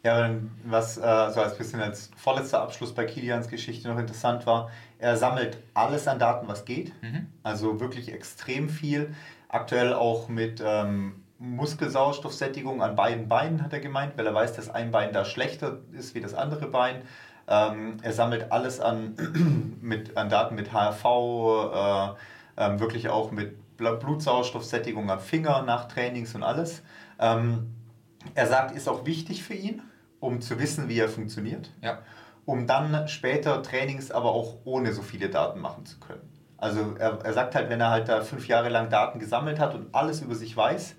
Ja, was äh, so als bisschen als vorletzter Abschluss bei Kilians Geschichte noch interessant war, er sammelt alles an Daten, was geht. Mhm. Also wirklich extrem viel. Aktuell auch mit ähm, Muskelsauerstoffsättigung an beiden Beinen, hat er gemeint, weil er weiß, dass ein Bein da schlechter ist wie das andere Bein. Ähm, er sammelt alles an, mit, an Daten mit HRV, äh, äh, wirklich auch mit Blutsauerstoffsättigung am Finger nach Trainings und alles. Ähm, er sagt, ist auch wichtig für ihn, um zu wissen, wie er funktioniert. Ja. Um dann später Trainings aber auch ohne so viele Daten machen zu können. Also er, er sagt halt, wenn er halt da fünf Jahre lang Daten gesammelt hat und alles über sich weiß,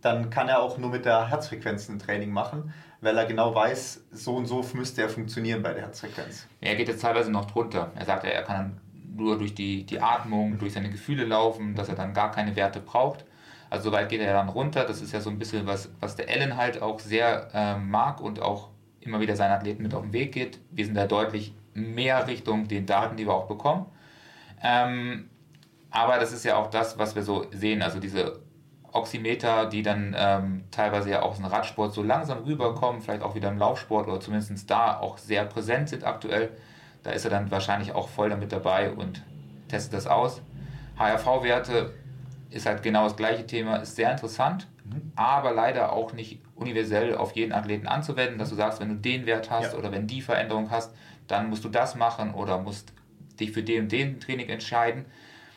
dann kann er auch nur mit der Herzfrequenz ein Training machen, weil er genau weiß, so und so müsste er funktionieren bei der Herzfrequenz. Er geht jetzt teilweise noch drunter. Er sagt, er kann nur durch die, die Atmung, durch seine Gefühle laufen, dass er dann gar keine Werte braucht. Also soweit geht er dann runter. Das ist ja so ein bisschen was, was der Ellen halt auch sehr äh, mag und auch immer wieder seinen Athleten mit auf den Weg geht. Wir sind da deutlich mehr Richtung den Daten, die wir auch bekommen. Ähm, aber das ist ja auch das, was wir so sehen. Also diese Oximeter, die dann ähm, teilweise ja auch aus dem Radsport so langsam rüberkommen, vielleicht auch wieder im Laufsport oder zumindest da auch sehr präsent sind aktuell. Da ist er dann wahrscheinlich auch voll damit dabei und testet das aus. HRV-Werte ist halt genau das gleiche Thema, ist sehr interessant, mhm. aber leider auch nicht universell auf jeden Athleten anzuwenden, dass du sagst, wenn du den Wert hast ja. oder wenn die Veränderung hast, dann musst du das machen oder musst dich für den und den Training entscheiden.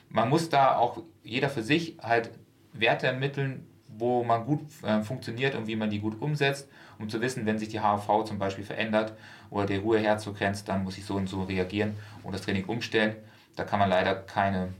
Man muss da auch jeder für sich halt Werte ermitteln, wo man gut äh, funktioniert und wie man die gut umsetzt, um zu wissen, wenn sich die HV zum Beispiel verändert oder der Ruheherzog grenzt, dann muss ich so und so reagieren und das Training umstellen. Da kann man leider keine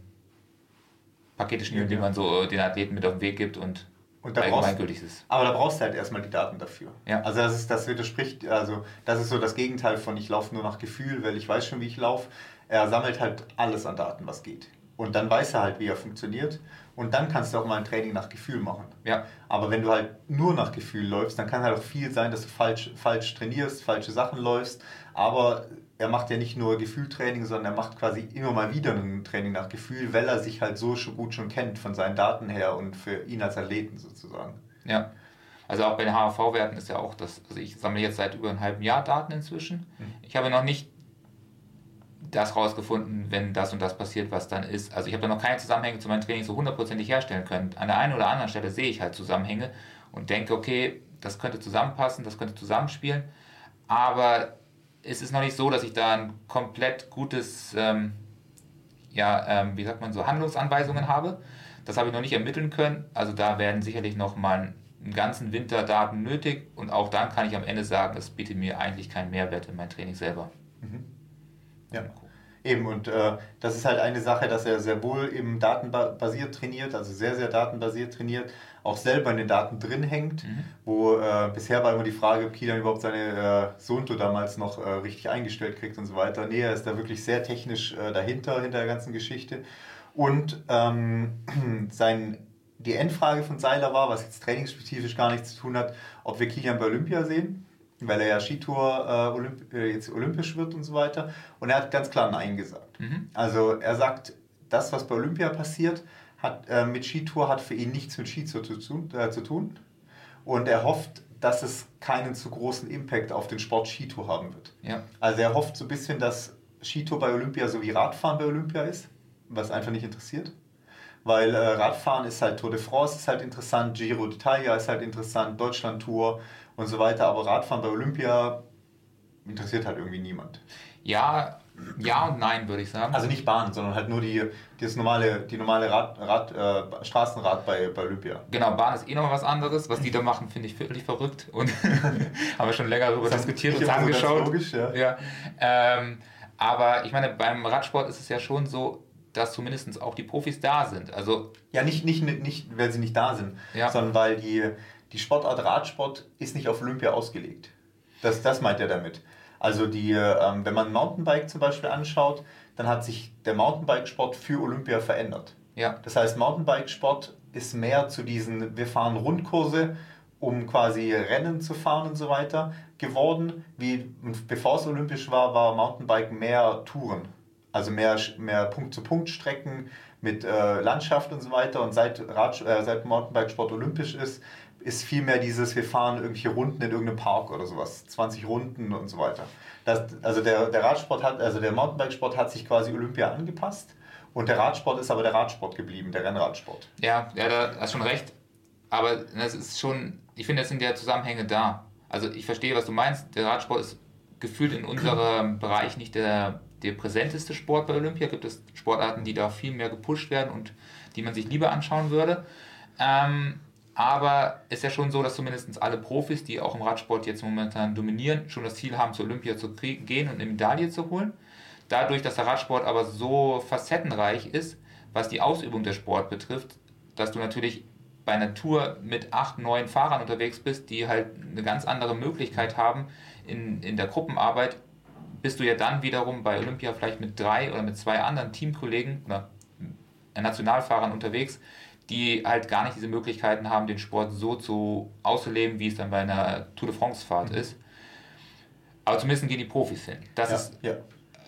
Pakete schnüren, ja, die man so äh, den Athleten mit auf den Weg gibt und, und allgemeingültig ist. Aber da brauchst du halt erstmal die Daten dafür. Ja. Also das, ist, das widerspricht, also das ist so das Gegenteil von ich laufe nur nach Gefühl, weil ich weiß schon, wie ich laufe. Er sammelt halt alles an Daten, was geht. Und dann weiß er halt, wie er funktioniert. Und dann kannst du auch mal ein Training nach Gefühl machen. Ja. Aber wenn du halt nur nach Gefühl läufst, dann kann halt auch viel sein, dass du falsch, falsch trainierst, falsche Sachen läufst. Aber er macht ja nicht nur Gefühltraining, sondern er macht quasi immer mal wieder ein Training nach Gefühl, weil er sich halt so schon gut schon kennt von seinen Daten her und für ihn als Athleten sozusagen. Ja. Also auch bei den HAV-Werten ist ja auch das, also ich sammle jetzt seit über einem halben Jahr Daten inzwischen. Mhm. Ich habe noch nicht das rausgefunden, wenn das und das passiert, was dann ist. Also ich habe da noch keine Zusammenhänge zu meinem Training so hundertprozentig herstellen können. An der einen oder anderen Stelle sehe ich halt Zusammenhänge und denke, okay, das könnte zusammenpassen, das könnte zusammenspielen. Aber es ist noch nicht so, dass ich da ein komplett gutes, ähm, ja, ähm, wie sagt man so, Handlungsanweisungen habe. Das habe ich noch nicht ermitteln können. Also da werden sicherlich noch mal einen ganzen Winter Daten nötig und auch dann kann ich am Ende sagen, es bietet mir eigentlich keinen Mehrwert in mein Training selber. Mhm. Ja. Eben, und äh, das ist halt eine Sache, dass er sehr wohl eben datenbasiert trainiert, also sehr, sehr datenbasiert trainiert, auch selber in den Daten drin hängt, mhm. wo äh, bisher war immer die Frage, ob Kilian überhaupt seine äh, Sonto damals noch äh, richtig eingestellt kriegt und so weiter. Nee, er ist da wirklich sehr technisch äh, dahinter, hinter der ganzen Geschichte. Und ähm, sein, die Endfrage von Seiler war, was jetzt trainingsspezifisch gar nichts zu tun hat, ob wir Kilian bei Olympia sehen weil er ja Skitour äh, Olymp äh, jetzt olympisch wird und so weiter. Und er hat ganz klar Nein gesagt. Mhm. Also er sagt, das, was bei Olympia passiert, hat, äh, mit Skitour hat für ihn nichts mit Skitour zu, äh, zu tun. Und er hofft, dass es keinen zu großen Impact auf den Sport Skitour haben wird. Ja. Also er hofft so ein bisschen, dass Skitour bei Olympia so wie Radfahren bei Olympia ist, was einfach nicht interessiert. Weil äh, Radfahren ist halt Tour de France ist halt interessant, Giro d'Italia ist halt interessant, Deutschland Tour und so weiter, aber Radfahren bei Olympia interessiert halt irgendwie niemand. Ja, ja und nein, würde ich sagen. Also nicht Bahn, sondern halt nur die, das normale, die normale Rad, Rad, äh, Straßenrad bei, bei Olympia. Genau, Bahn ist eh noch was anderes. Was die da machen, finde ich völlig verrückt. Und haben wir schon länger darüber diskutiert und angeschaut. Logisch, ja. ja. Ähm, aber ich meine, beim Radsport ist es ja schon so, dass zumindest auch die Profis da sind. Also ja, nicht, nicht, nicht weil sie nicht da sind, ja. sondern weil die, die Sportart Radsport ist nicht auf Olympia ausgelegt. Das, das meint er damit. Also die, ähm, wenn man Mountainbike zum Beispiel anschaut, dann hat sich der Mountainbikesport für Olympia verändert. Ja. Das heißt, Mountainbikesport ist mehr zu diesen, wir fahren Rundkurse, um quasi Rennen zu fahren und so weiter, geworden. Wie, bevor es olympisch war, war Mountainbike mehr Touren. Also mehr, mehr Punkt-zu-Punkt-Strecken mit äh, Landschaft und so weiter. Und seit, Rad, äh, seit Mountainbikesport olympisch ist, ist vielmehr dieses, wir fahren irgendwelche Runden in irgendeinem Park oder sowas, 20 Runden und so weiter. Das, also der, der Radsport hat, also der Mountainbikesport hat sich quasi Olympia angepasst und der Radsport ist aber der Radsport geblieben, der Rennradsport. Ja, ja, da hast schon recht. Aber das ist schon, ich finde, das sind ja Zusammenhänge da. Also ich verstehe, was du meinst. Der Radsport ist gefühlt in unserem Bereich nicht der, der präsenteste Sport bei Olympia. Gibt es Sportarten, die da viel mehr gepusht werden und die man sich lieber anschauen würde. Ähm, aber ist ja schon so, dass zumindest alle Profis, die auch im Radsport jetzt momentan dominieren, schon das Ziel haben, zur Olympia zu gehen und eine Medaille zu holen. Dadurch, dass der Radsport aber so facettenreich ist, was die Ausübung der Sport betrifft, dass du natürlich bei einer Tour mit acht, neun Fahrern unterwegs bist, die halt eine ganz andere Möglichkeit haben in, in der Gruppenarbeit, bist du ja dann wiederum bei Olympia vielleicht mit drei oder mit zwei anderen Teamkollegen oder Nationalfahrern unterwegs, die halt gar nicht diese Möglichkeiten haben, den Sport so zu auszuleben, wie es dann bei einer Tour de France-Fahrt mhm. ist. Aber zumindest gehen die Profis hin. Das, ja, ist, ja.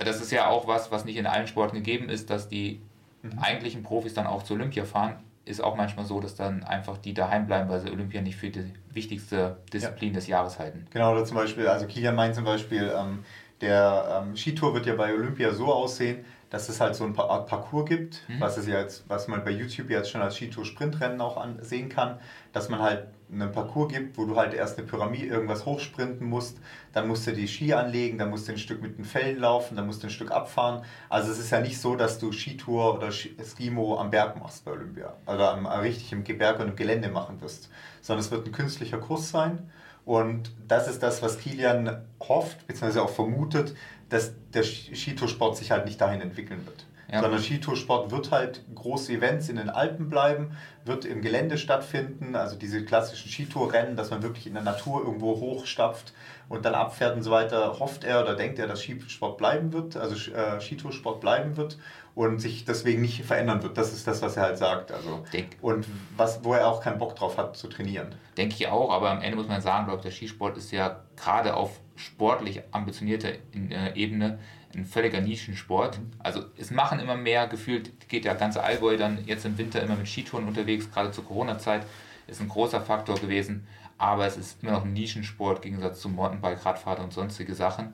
das ist ja auch was, was nicht in allen Sporten gegeben ist, dass die mhm. eigentlichen Profis dann auch zur Olympia fahren. Ist auch manchmal so, dass dann einfach die daheim bleiben, weil sie Olympia nicht für die wichtigste Disziplin ja. des Jahres halten. Genau, oder zum Beispiel, also Kilian meint zum Beispiel, ähm, der ähm, Skitour wird ja bei Olympia so aussehen, dass es halt so ein Art Parcours gibt, mhm. was, es jetzt, was man bei YouTube jetzt schon als Skitour-Sprintrennen auch ansehen kann, dass man halt einen Parcours gibt, wo du halt erst eine Pyramide irgendwas hochsprinten musst, dann musst du die Ski anlegen, dann musst du ein Stück mit den Fällen laufen, dann musst du ein Stück abfahren. Also es ist ja nicht so, dass du Skitour oder Skimo am Berg machst bei Olympia oder am, richtig im Berg und im Gelände machen wirst, sondern es wird ein künstlicher Kurs sein. Und das ist das, was Kilian hofft, beziehungsweise auch vermutet, dass der Skitoursport sich halt nicht dahin entwickeln wird. Ja. Sondern Skitoursport wird halt große Events in den Alpen bleiben, wird im Gelände stattfinden, also diese klassischen Skitourrennen, dass man wirklich in der Natur irgendwo hochstapft und dann abfährt und so weiter, hofft er oder denkt er, dass Skisport bleiben wird, also äh, Skitoursport bleiben wird und sich deswegen nicht verändern wird. Das ist das, was er halt sagt. Also, Denk. und was, wo er auch keinen Bock drauf hat zu trainieren. Denke ich auch, aber am Ende muss man sagen, glaube ich, der Skisport ist ja gerade auf sportlich ambitionierter äh, Ebene ein völliger Nischensport. Also es machen immer mehr, gefühlt geht der ganze Allgäu dann jetzt im Winter immer mit Skitouren unterwegs, gerade zur Corona-Zeit ist ein großer Faktor gewesen, aber es ist immer noch ein Nischensport im Gegensatz zum Mountainbike, Radfahrt und sonstige Sachen.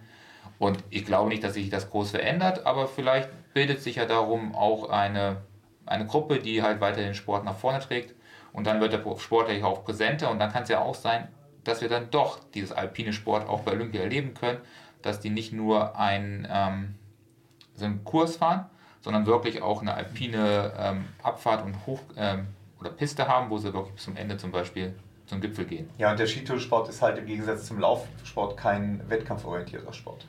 Und ich glaube nicht, dass sich das groß verändert, aber vielleicht bildet sich ja darum auch eine, eine Gruppe, die halt weiter den Sport nach vorne trägt. Und dann wird der Sport ja auch präsenter und dann kann es ja auch sein, dass wir dann doch dieses alpine Sport auch bei Olympia erleben können, dass die nicht nur ein, ähm, so einen Kurs fahren, sondern wirklich auch eine alpine ähm, Abfahrt und Hoch- ähm, oder Piste haben, wo sie wirklich bis zum Ende zum Beispiel zum Gipfel gehen. Ja, und der Skitoursport ist halt im Gegensatz zum Laufsport kein wettkampforientierter Sport.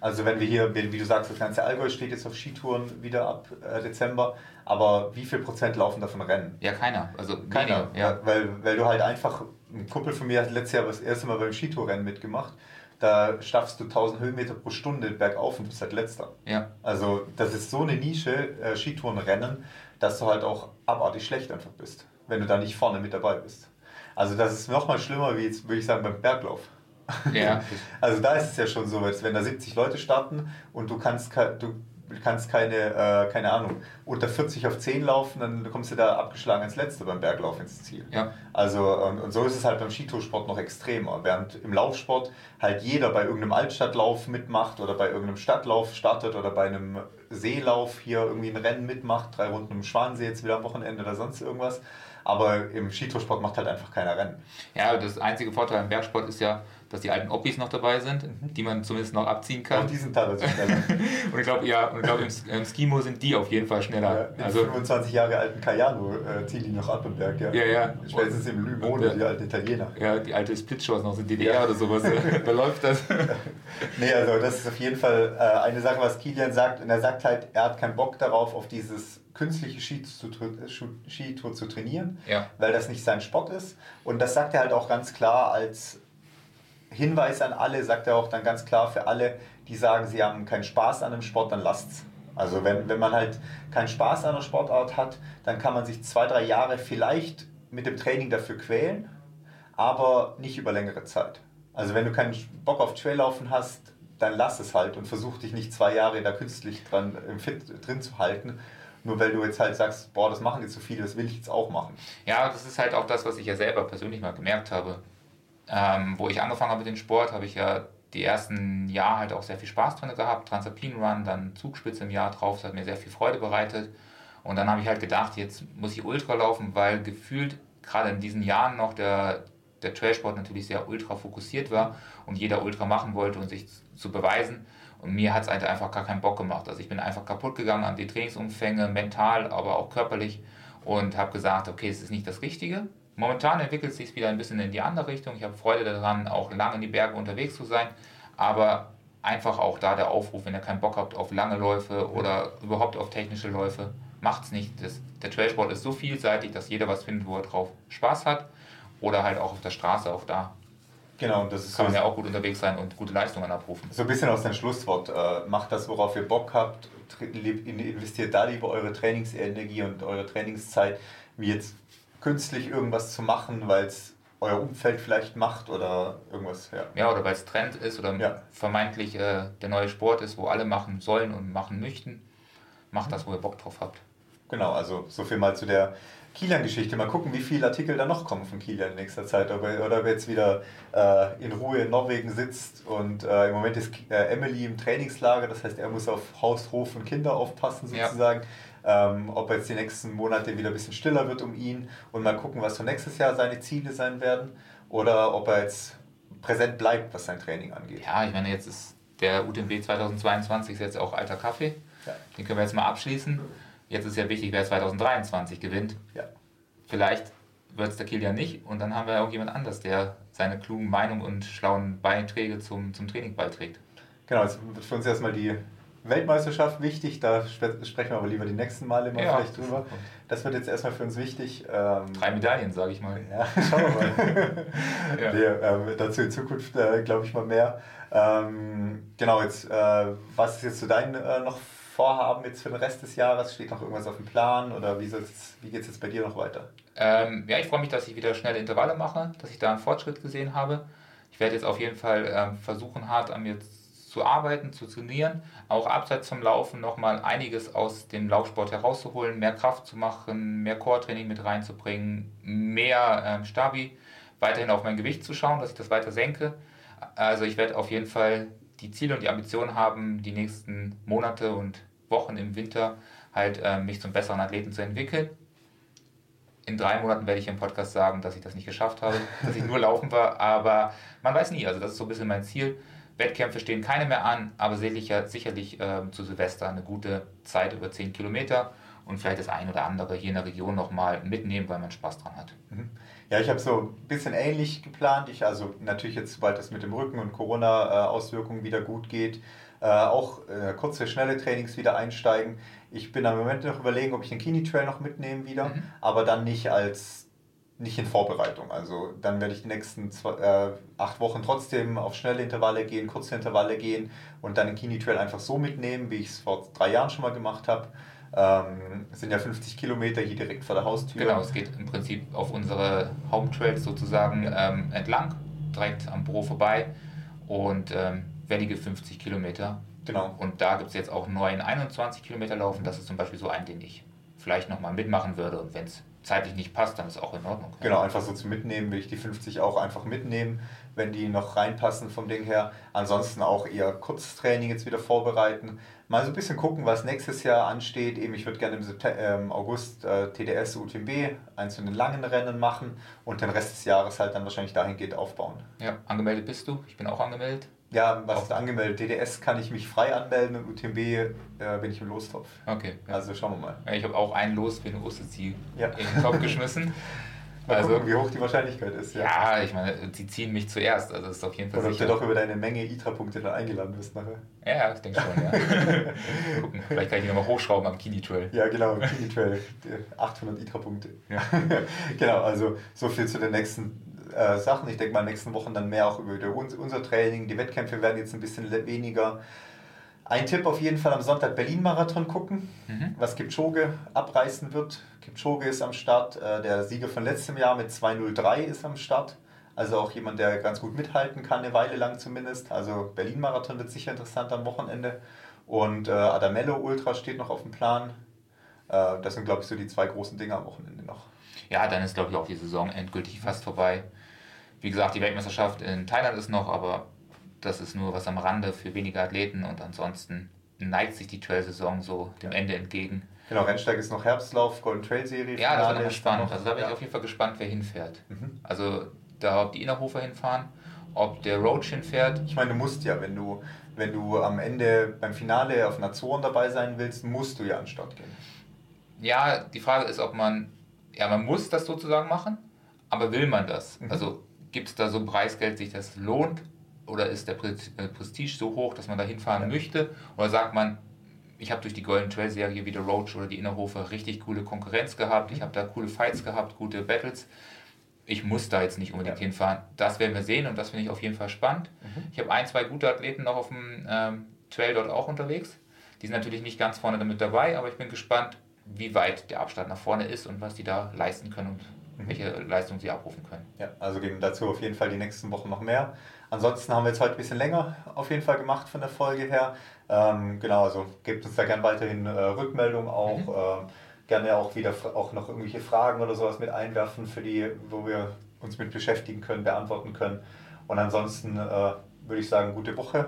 Also wenn wir hier, wie du sagst, das ganze Allgäu steht jetzt auf Skitouren wieder ab äh, Dezember, aber wie viel Prozent laufen davon Rennen? Ja, keiner. Also keiner, ja. Weil, weil du halt einfach, ein Kumpel von mir hat letztes Jahr das erste Mal beim Skitourrennen mitgemacht, da schaffst du 1000 Höhenmeter pro Stunde bergauf und bist halt letzter. Ja. Also das ist so eine Nische, äh, Skitourenrennen, dass du halt auch abartig schlecht einfach bist, wenn du da nicht vorne mit dabei bist. Also das ist nochmal schlimmer wie jetzt, würde ich sagen, beim Berglauf. Ja. also da ist es ja schon so, wenn da 70 Leute starten und du kannst, du, kannst keine, äh, keine Ahnung, unter 40 auf 10 laufen, dann kommst du da abgeschlagen als Letzte beim Berglauf ins Ziel. Ja. Also, und, und so ist es halt beim Skitoursport noch extremer. Während im Laufsport halt jeder bei irgendeinem Altstadtlauf mitmacht oder bei irgendeinem Stadtlauf startet oder bei einem Seelauf hier irgendwie ein Rennen mitmacht, drei Runden im Schwansee jetzt wieder am Wochenende oder sonst irgendwas. Aber im Skitoursport macht halt einfach keiner Rennen. Ja, das einzige Vorteil im Bergsport ist ja, dass die alten Oppis noch dabei sind, mhm. die man zumindest noch abziehen kann. Und die sind teilweise schneller. und ich glaube, ja, und ich glaube, im, im Skimo sind die auf jeden Fall schneller. Ja, also 25 Jahre alten Kajano äh, ziehen die noch ab im Berg, ja. Ja, ja. Spätestens im Lümone, die alten Italiener. Ja, die alte Splitshows noch in DDR ja. oder sowas. da läuft das. nee, also das ist auf jeden Fall äh, eine Sache, was Kilian sagt. Und er sagt halt, er hat keinen Bock darauf, auf dieses künstliche Skitour zu trainieren, ja. weil das nicht sein Sport ist. Und das sagt er halt auch ganz klar als Hinweis an alle, sagt er auch dann ganz klar für alle, die sagen, sie haben keinen Spaß an dem Sport, dann lasst's. Also wenn, wenn man halt keinen Spaß an einer Sportart hat, dann kann man sich zwei, drei Jahre vielleicht mit dem Training dafür quälen, aber nicht über längere Zeit. Also wenn du keinen Bock auf Traillaufen hast, dann lass es halt und versuch dich nicht zwei Jahre da künstlich dran im Fit drin zu halten, nur weil du jetzt halt sagst, boah, das machen jetzt so viele, das will ich jetzt auch machen. Ja, das ist halt auch das, was ich ja selber persönlich mal gemerkt habe. Ähm, wo ich angefangen habe mit dem Sport, habe ich ja die ersten Jahre halt auch sehr viel Spaß drin gehabt. Transalpin Run, dann Zugspitze im Jahr drauf, das hat mir sehr viel Freude bereitet. Und dann habe ich halt gedacht, jetzt muss ich Ultra laufen, weil gefühlt gerade in diesen Jahren noch der, der Trailsport natürlich sehr ultra fokussiert war und jeder Ultra machen wollte und sich zu beweisen. Und mir hat es halt einfach gar keinen Bock gemacht. Also ich bin einfach kaputt gegangen an die Trainingsumfänge, mental, aber auch körperlich und habe gesagt, okay, es ist nicht das Richtige. Momentan entwickelt es sich wieder ein bisschen in die andere Richtung. Ich habe Freude daran, auch lange in die Berge unterwegs zu sein. Aber einfach auch da der Aufruf, wenn ihr keinen Bock habt auf lange Läufe oder überhaupt auf technische Läufe, macht es nicht. Das, der Trailsport ist so vielseitig, dass jeder was findet, wo er drauf Spaß hat. Oder halt auch auf der Straße, auch da. Genau, und das ist kann man ja auch gut unterwegs sein und gute Leistungen abrufen. So ein bisschen aus dem Schlusswort. Äh, macht das, worauf ihr Bock habt. Investiert da lieber eure Trainingsenergie und eure Trainingszeit, wie jetzt künstlich irgendwas zu machen, weil es euer Umfeld vielleicht macht oder irgendwas. Ja, ja oder weil es Trend ist oder ja. vermeintlich äh, der neue Sport ist, wo alle machen sollen und machen möchten. Macht das, wo ihr Bock drauf habt. Genau, also so viel mal zu der Kilian-Geschichte. Mal gucken, wie viele Artikel da noch kommen von Kilian in nächster Zeit. Er, oder ob er jetzt wieder äh, in Ruhe in Norwegen sitzt und äh, im Moment ist äh, Emily im Trainingslager, das heißt, er muss auf Haus, Hof und Kinder aufpassen sozusagen. Ja ähm, ob jetzt die nächsten Monate wieder ein bisschen stiller wird um ihn und mal gucken, was für nächstes Jahr seine Ziele sein werden oder ob er jetzt präsent bleibt, was sein Training angeht. Ja, ich meine, jetzt ist der UTMB 2022 ist jetzt auch alter Kaffee. Ja. Den können wir jetzt mal abschließen. Jetzt ist ja wichtig, wer 2023 gewinnt. Ja. Vielleicht wird es der Kilian nicht und dann haben wir auch jemand anders, der seine klugen Meinungen und schlauen Beiträge zum, zum Training beiträgt. Genau, jetzt wird für uns erstmal die Weltmeisterschaft wichtig, da sprechen wir aber lieber die nächsten Male mal ja, vielleicht drüber. Das wird jetzt erstmal für uns wichtig. Ähm, Drei Medaillen, sage ich mal. Ja, schauen wir mal. ja. nee, ähm, dazu in Zukunft, äh, glaube ich, mal mehr. Ähm, genau, jetzt, äh, was ist jetzt zu deinen äh, noch Vorhaben jetzt für den Rest des Jahres? Steht noch irgendwas auf dem Plan oder wie, wie geht es jetzt bei dir noch weiter? Ähm, ja, ich freue mich, dass ich wieder schnelle Intervalle mache, dass ich da einen Fortschritt gesehen habe. Ich werde jetzt auf jeden Fall ähm, versuchen, hart an mir zu arbeiten, zu trainieren, auch abseits vom Laufen nochmal einiges aus dem Laufsport herauszuholen, mehr Kraft zu machen, mehr Core-Training mit reinzubringen, mehr ähm, Stabi, weiterhin auf mein Gewicht zu schauen, dass ich das weiter senke. Also ich werde auf jeden Fall die Ziele und die Ambitionen haben, die nächsten Monate und Wochen im Winter halt äh, mich zum besseren Athleten zu entwickeln. In drei Monaten werde ich im Podcast sagen, dass ich das nicht geschafft habe, dass ich nur laufen war, aber man weiß nie, also das ist so ein bisschen mein Ziel. Wettkämpfe stehen keine mehr an, aber sicher, sicherlich äh, zu Silvester eine gute Zeit über 10 Kilometer und vielleicht das ein oder andere hier in der Region nochmal mitnehmen, weil man Spaß dran hat. Mhm. Ja, ich habe so ein bisschen ähnlich geplant. Ich also natürlich jetzt, sobald es mit dem Rücken und Corona-Auswirkungen wieder gut geht, äh, auch äh, kurze, schnelle Trainings wieder einsteigen. Ich bin am Moment noch überlegen, ob ich den Kini Trail noch mitnehme wieder, mhm. aber dann nicht als nicht in Vorbereitung. Also dann werde ich die nächsten zwei, äh, acht Wochen trotzdem auf schnelle Intervalle gehen, kurze Intervalle gehen und dann den Kini Trail einfach so mitnehmen, wie ich es vor drei Jahren schon mal gemacht habe. Ähm, es sind ja 50 Kilometer hier direkt vor der Haustür. Genau, es geht im Prinzip auf unsere Home Trails sozusagen ähm, entlang, direkt am Büro vorbei und ähm, wenige 50 Kilometer Genau. Und da gibt es jetzt auch neuen 21 Kilometer Laufen. Das ist zum Beispiel so ein, den ich vielleicht nochmal mitmachen würde. Und wenn es zeitlich nicht passt, dann ist auch in Ordnung. Genau, einfach so zu mitnehmen, will ich die 50 auch einfach mitnehmen, wenn die noch reinpassen vom Ding her. Ansonsten auch eher Kurztraining jetzt wieder vorbereiten. Mal so ein bisschen gucken, was nächstes Jahr ansteht. Eben, ich würde gerne im September, ähm, August äh, TDS, UTMB, eins von den langen Rennen machen und den Rest des Jahres halt dann wahrscheinlich dahingehend aufbauen. Ja, angemeldet bist du. Ich bin auch angemeldet. Ja, was ist angemeldet? DDS kann ich mich frei anmelden und UTMB äh, bin ich im Lostopf. Okay. Ja. Also schauen wir mal. Ich habe auch ein Los für eine OCC ja. in den Topf geschmissen. Mal also, gucken, wie hoch die Wahrscheinlichkeit ist. Ja. ja, ich meine, sie ziehen mich zuerst, also ist auf jeden Fall Oder sicher. ob du doch über deine Menge ITRA-Punkte dann eingeladen wirst nachher. Ja, ich denke schon, ja. gucken, vielleicht kann ich die nochmal hochschrauben am Kini Trail. Ja, genau, Kini Trail. 800 ITRA-Punkte. Ja. genau, also so viel zu den nächsten äh, Sachen. Ich denke mal, in den nächsten Wochen dann mehr auch über unser Training. Die Wettkämpfe werden jetzt ein bisschen weniger. Ein Tipp auf jeden Fall am Sonntag Berlin-Marathon gucken, mhm. was Kipchoge abreißen wird. Kipchoge ist am Start, äh, der Sieger von letztem Jahr mit 2.03 ist am Start. Also auch jemand, der ganz gut mithalten kann, eine Weile lang zumindest. Also Berlin-Marathon wird sicher interessant am Wochenende. Und äh, Adamello Ultra steht noch auf dem Plan. Äh, das sind, glaube ich, so die zwei großen Dinge am Wochenende noch. Ja, dann ist, glaube ich, auch die Saison endgültig fast vorbei. Wie gesagt, die Weltmeisterschaft in Thailand ist noch, aber das ist nur was am Rande für wenige Athleten und ansonsten neigt sich die Trail-Saison so dem Ende entgegen. Genau, Rennsteig ist noch Herbstlauf, Golden Trail Serie. Ja, das wird noch spannend. Also da bin ja. ich auf jeden Fall gespannt, wer hinfährt. Mhm. Also da, ob die Innerhofer hinfahren, ob der Roach hinfährt. Ich meine, du musst ja, wenn du, wenn du am Ende beim Finale auf Nazoren dabei sein willst, musst du ja an Start gehen. Ja, die Frage ist, ob man, ja, man muss das sozusagen machen, aber will man das? Mhm. Also gibt es da so ein Preisgeld, sich das lohnt? Oder ist der äh, Prestige so hoch, dass man da hinfahren ja. möchte? Oder sagt man, ich habe durch die Golden Trail Serie wie der Roach oder die Innerhofer richtig coole Konkurrenz gehabt, ich habe da coole Fights gehabt, gute Battles. Ich muss da jetzt nicht unbedingt ja. hinfahren. Das werden wir sehen und das finde ich auf jeden Fall spannend. Mhm. Ich habe ein, zwei gute Athleten noch auf dem ähm, Trail dort auch unterwegs. Die sind natürlich nicht ganz vorne damit dabei, aber ich bin gespannt, wie weit der Abstand nach vorne ist und was die da leisten können und mhm. welche Leistung sie abrufen können. Ja, also geben dazu auf jeden Fall die nächsten Wochen noch mehr. Ansonsten haben wir jetzt heute ein bisschen länger auf jeden Fall gemacht von der Folge her. Ähm, genau, also gebt uns da gerne weiterhin äh, Rückmeldung auch. Mhm. Ähm, gerne auch wieder auch noch irgendwelche Fragen oder sowas mit einwerfen, für die, wo wir uns mit beschäftigen können, beantworten können. Und ansonsten äh, würde ich sagen, gute Woche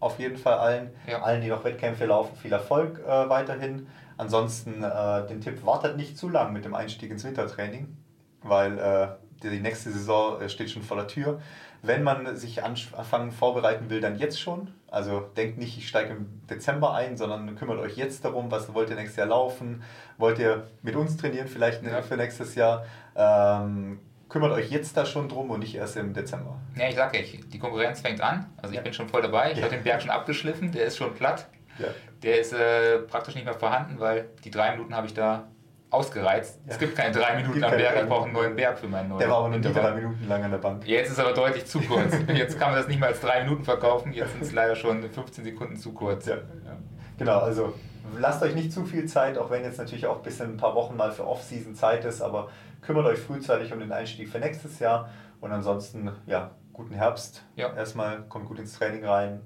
auf jeden Fall allen. Ja. Allen, die noch Wettkämpfe laufen, viel Erfolg äh, weiterhin. Ansonsten äh, den Tipp, wartet nicht zu lang mit dem Einstieg ins Wintertraining, weil äh, die nächste Saison äh, steht schon vor der Tür. Wenn man sich anfangen vorbereiten will, dann jetzt schon. Also denkt nicht, ich steige im Dezember ein, sondern kümmert euch jetzt darum, was wollt ihr nächstes Jahr laufen? Wollt ihr mit uns trainieren vielleicht ja. für nächstes Jahr? Ähm, kümmert euch jetzt da schon drum und nicht erst im Dezember. Ja, ich sage euch, die Konkurrenz fängt an. Also ich ja. bin schon voll dabei. Ich ja. habe den Berg schon abgeschliffen, der ist schon platt. Ja. Der ist äh, praktisch nicht mehr vorhanden, weil die drei Minuten habe ich da ausgereizt. Ja. Es gibt keine drei Minuten am Berg, ich brauche einen neuen Berg für meinen neuen. Der war aber nur die drei Minuten lang an der Bank. Jetzt ist aber deutlich zu kurz. Jetzt kann man das nicht mehr als drei Minuten verkaufen, jetzt sind es leider schon 15 Sekunden zu kurz. Ja. ja. Genau, also lasst euch nicht zu viel Zeit, auch wenn jetzt natürlich auch ein bisschen ein paar Wochen mal für Off-Season Zeit ist, aber kümmert euch frühzeitig um den Einstieg für nächstes Jahr und ansonsten, ja, guten Herbst. Ja. Erstmal kommt gut ins Training rein.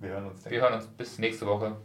Wir hören uns. Wir hören uns bis nächste Woche.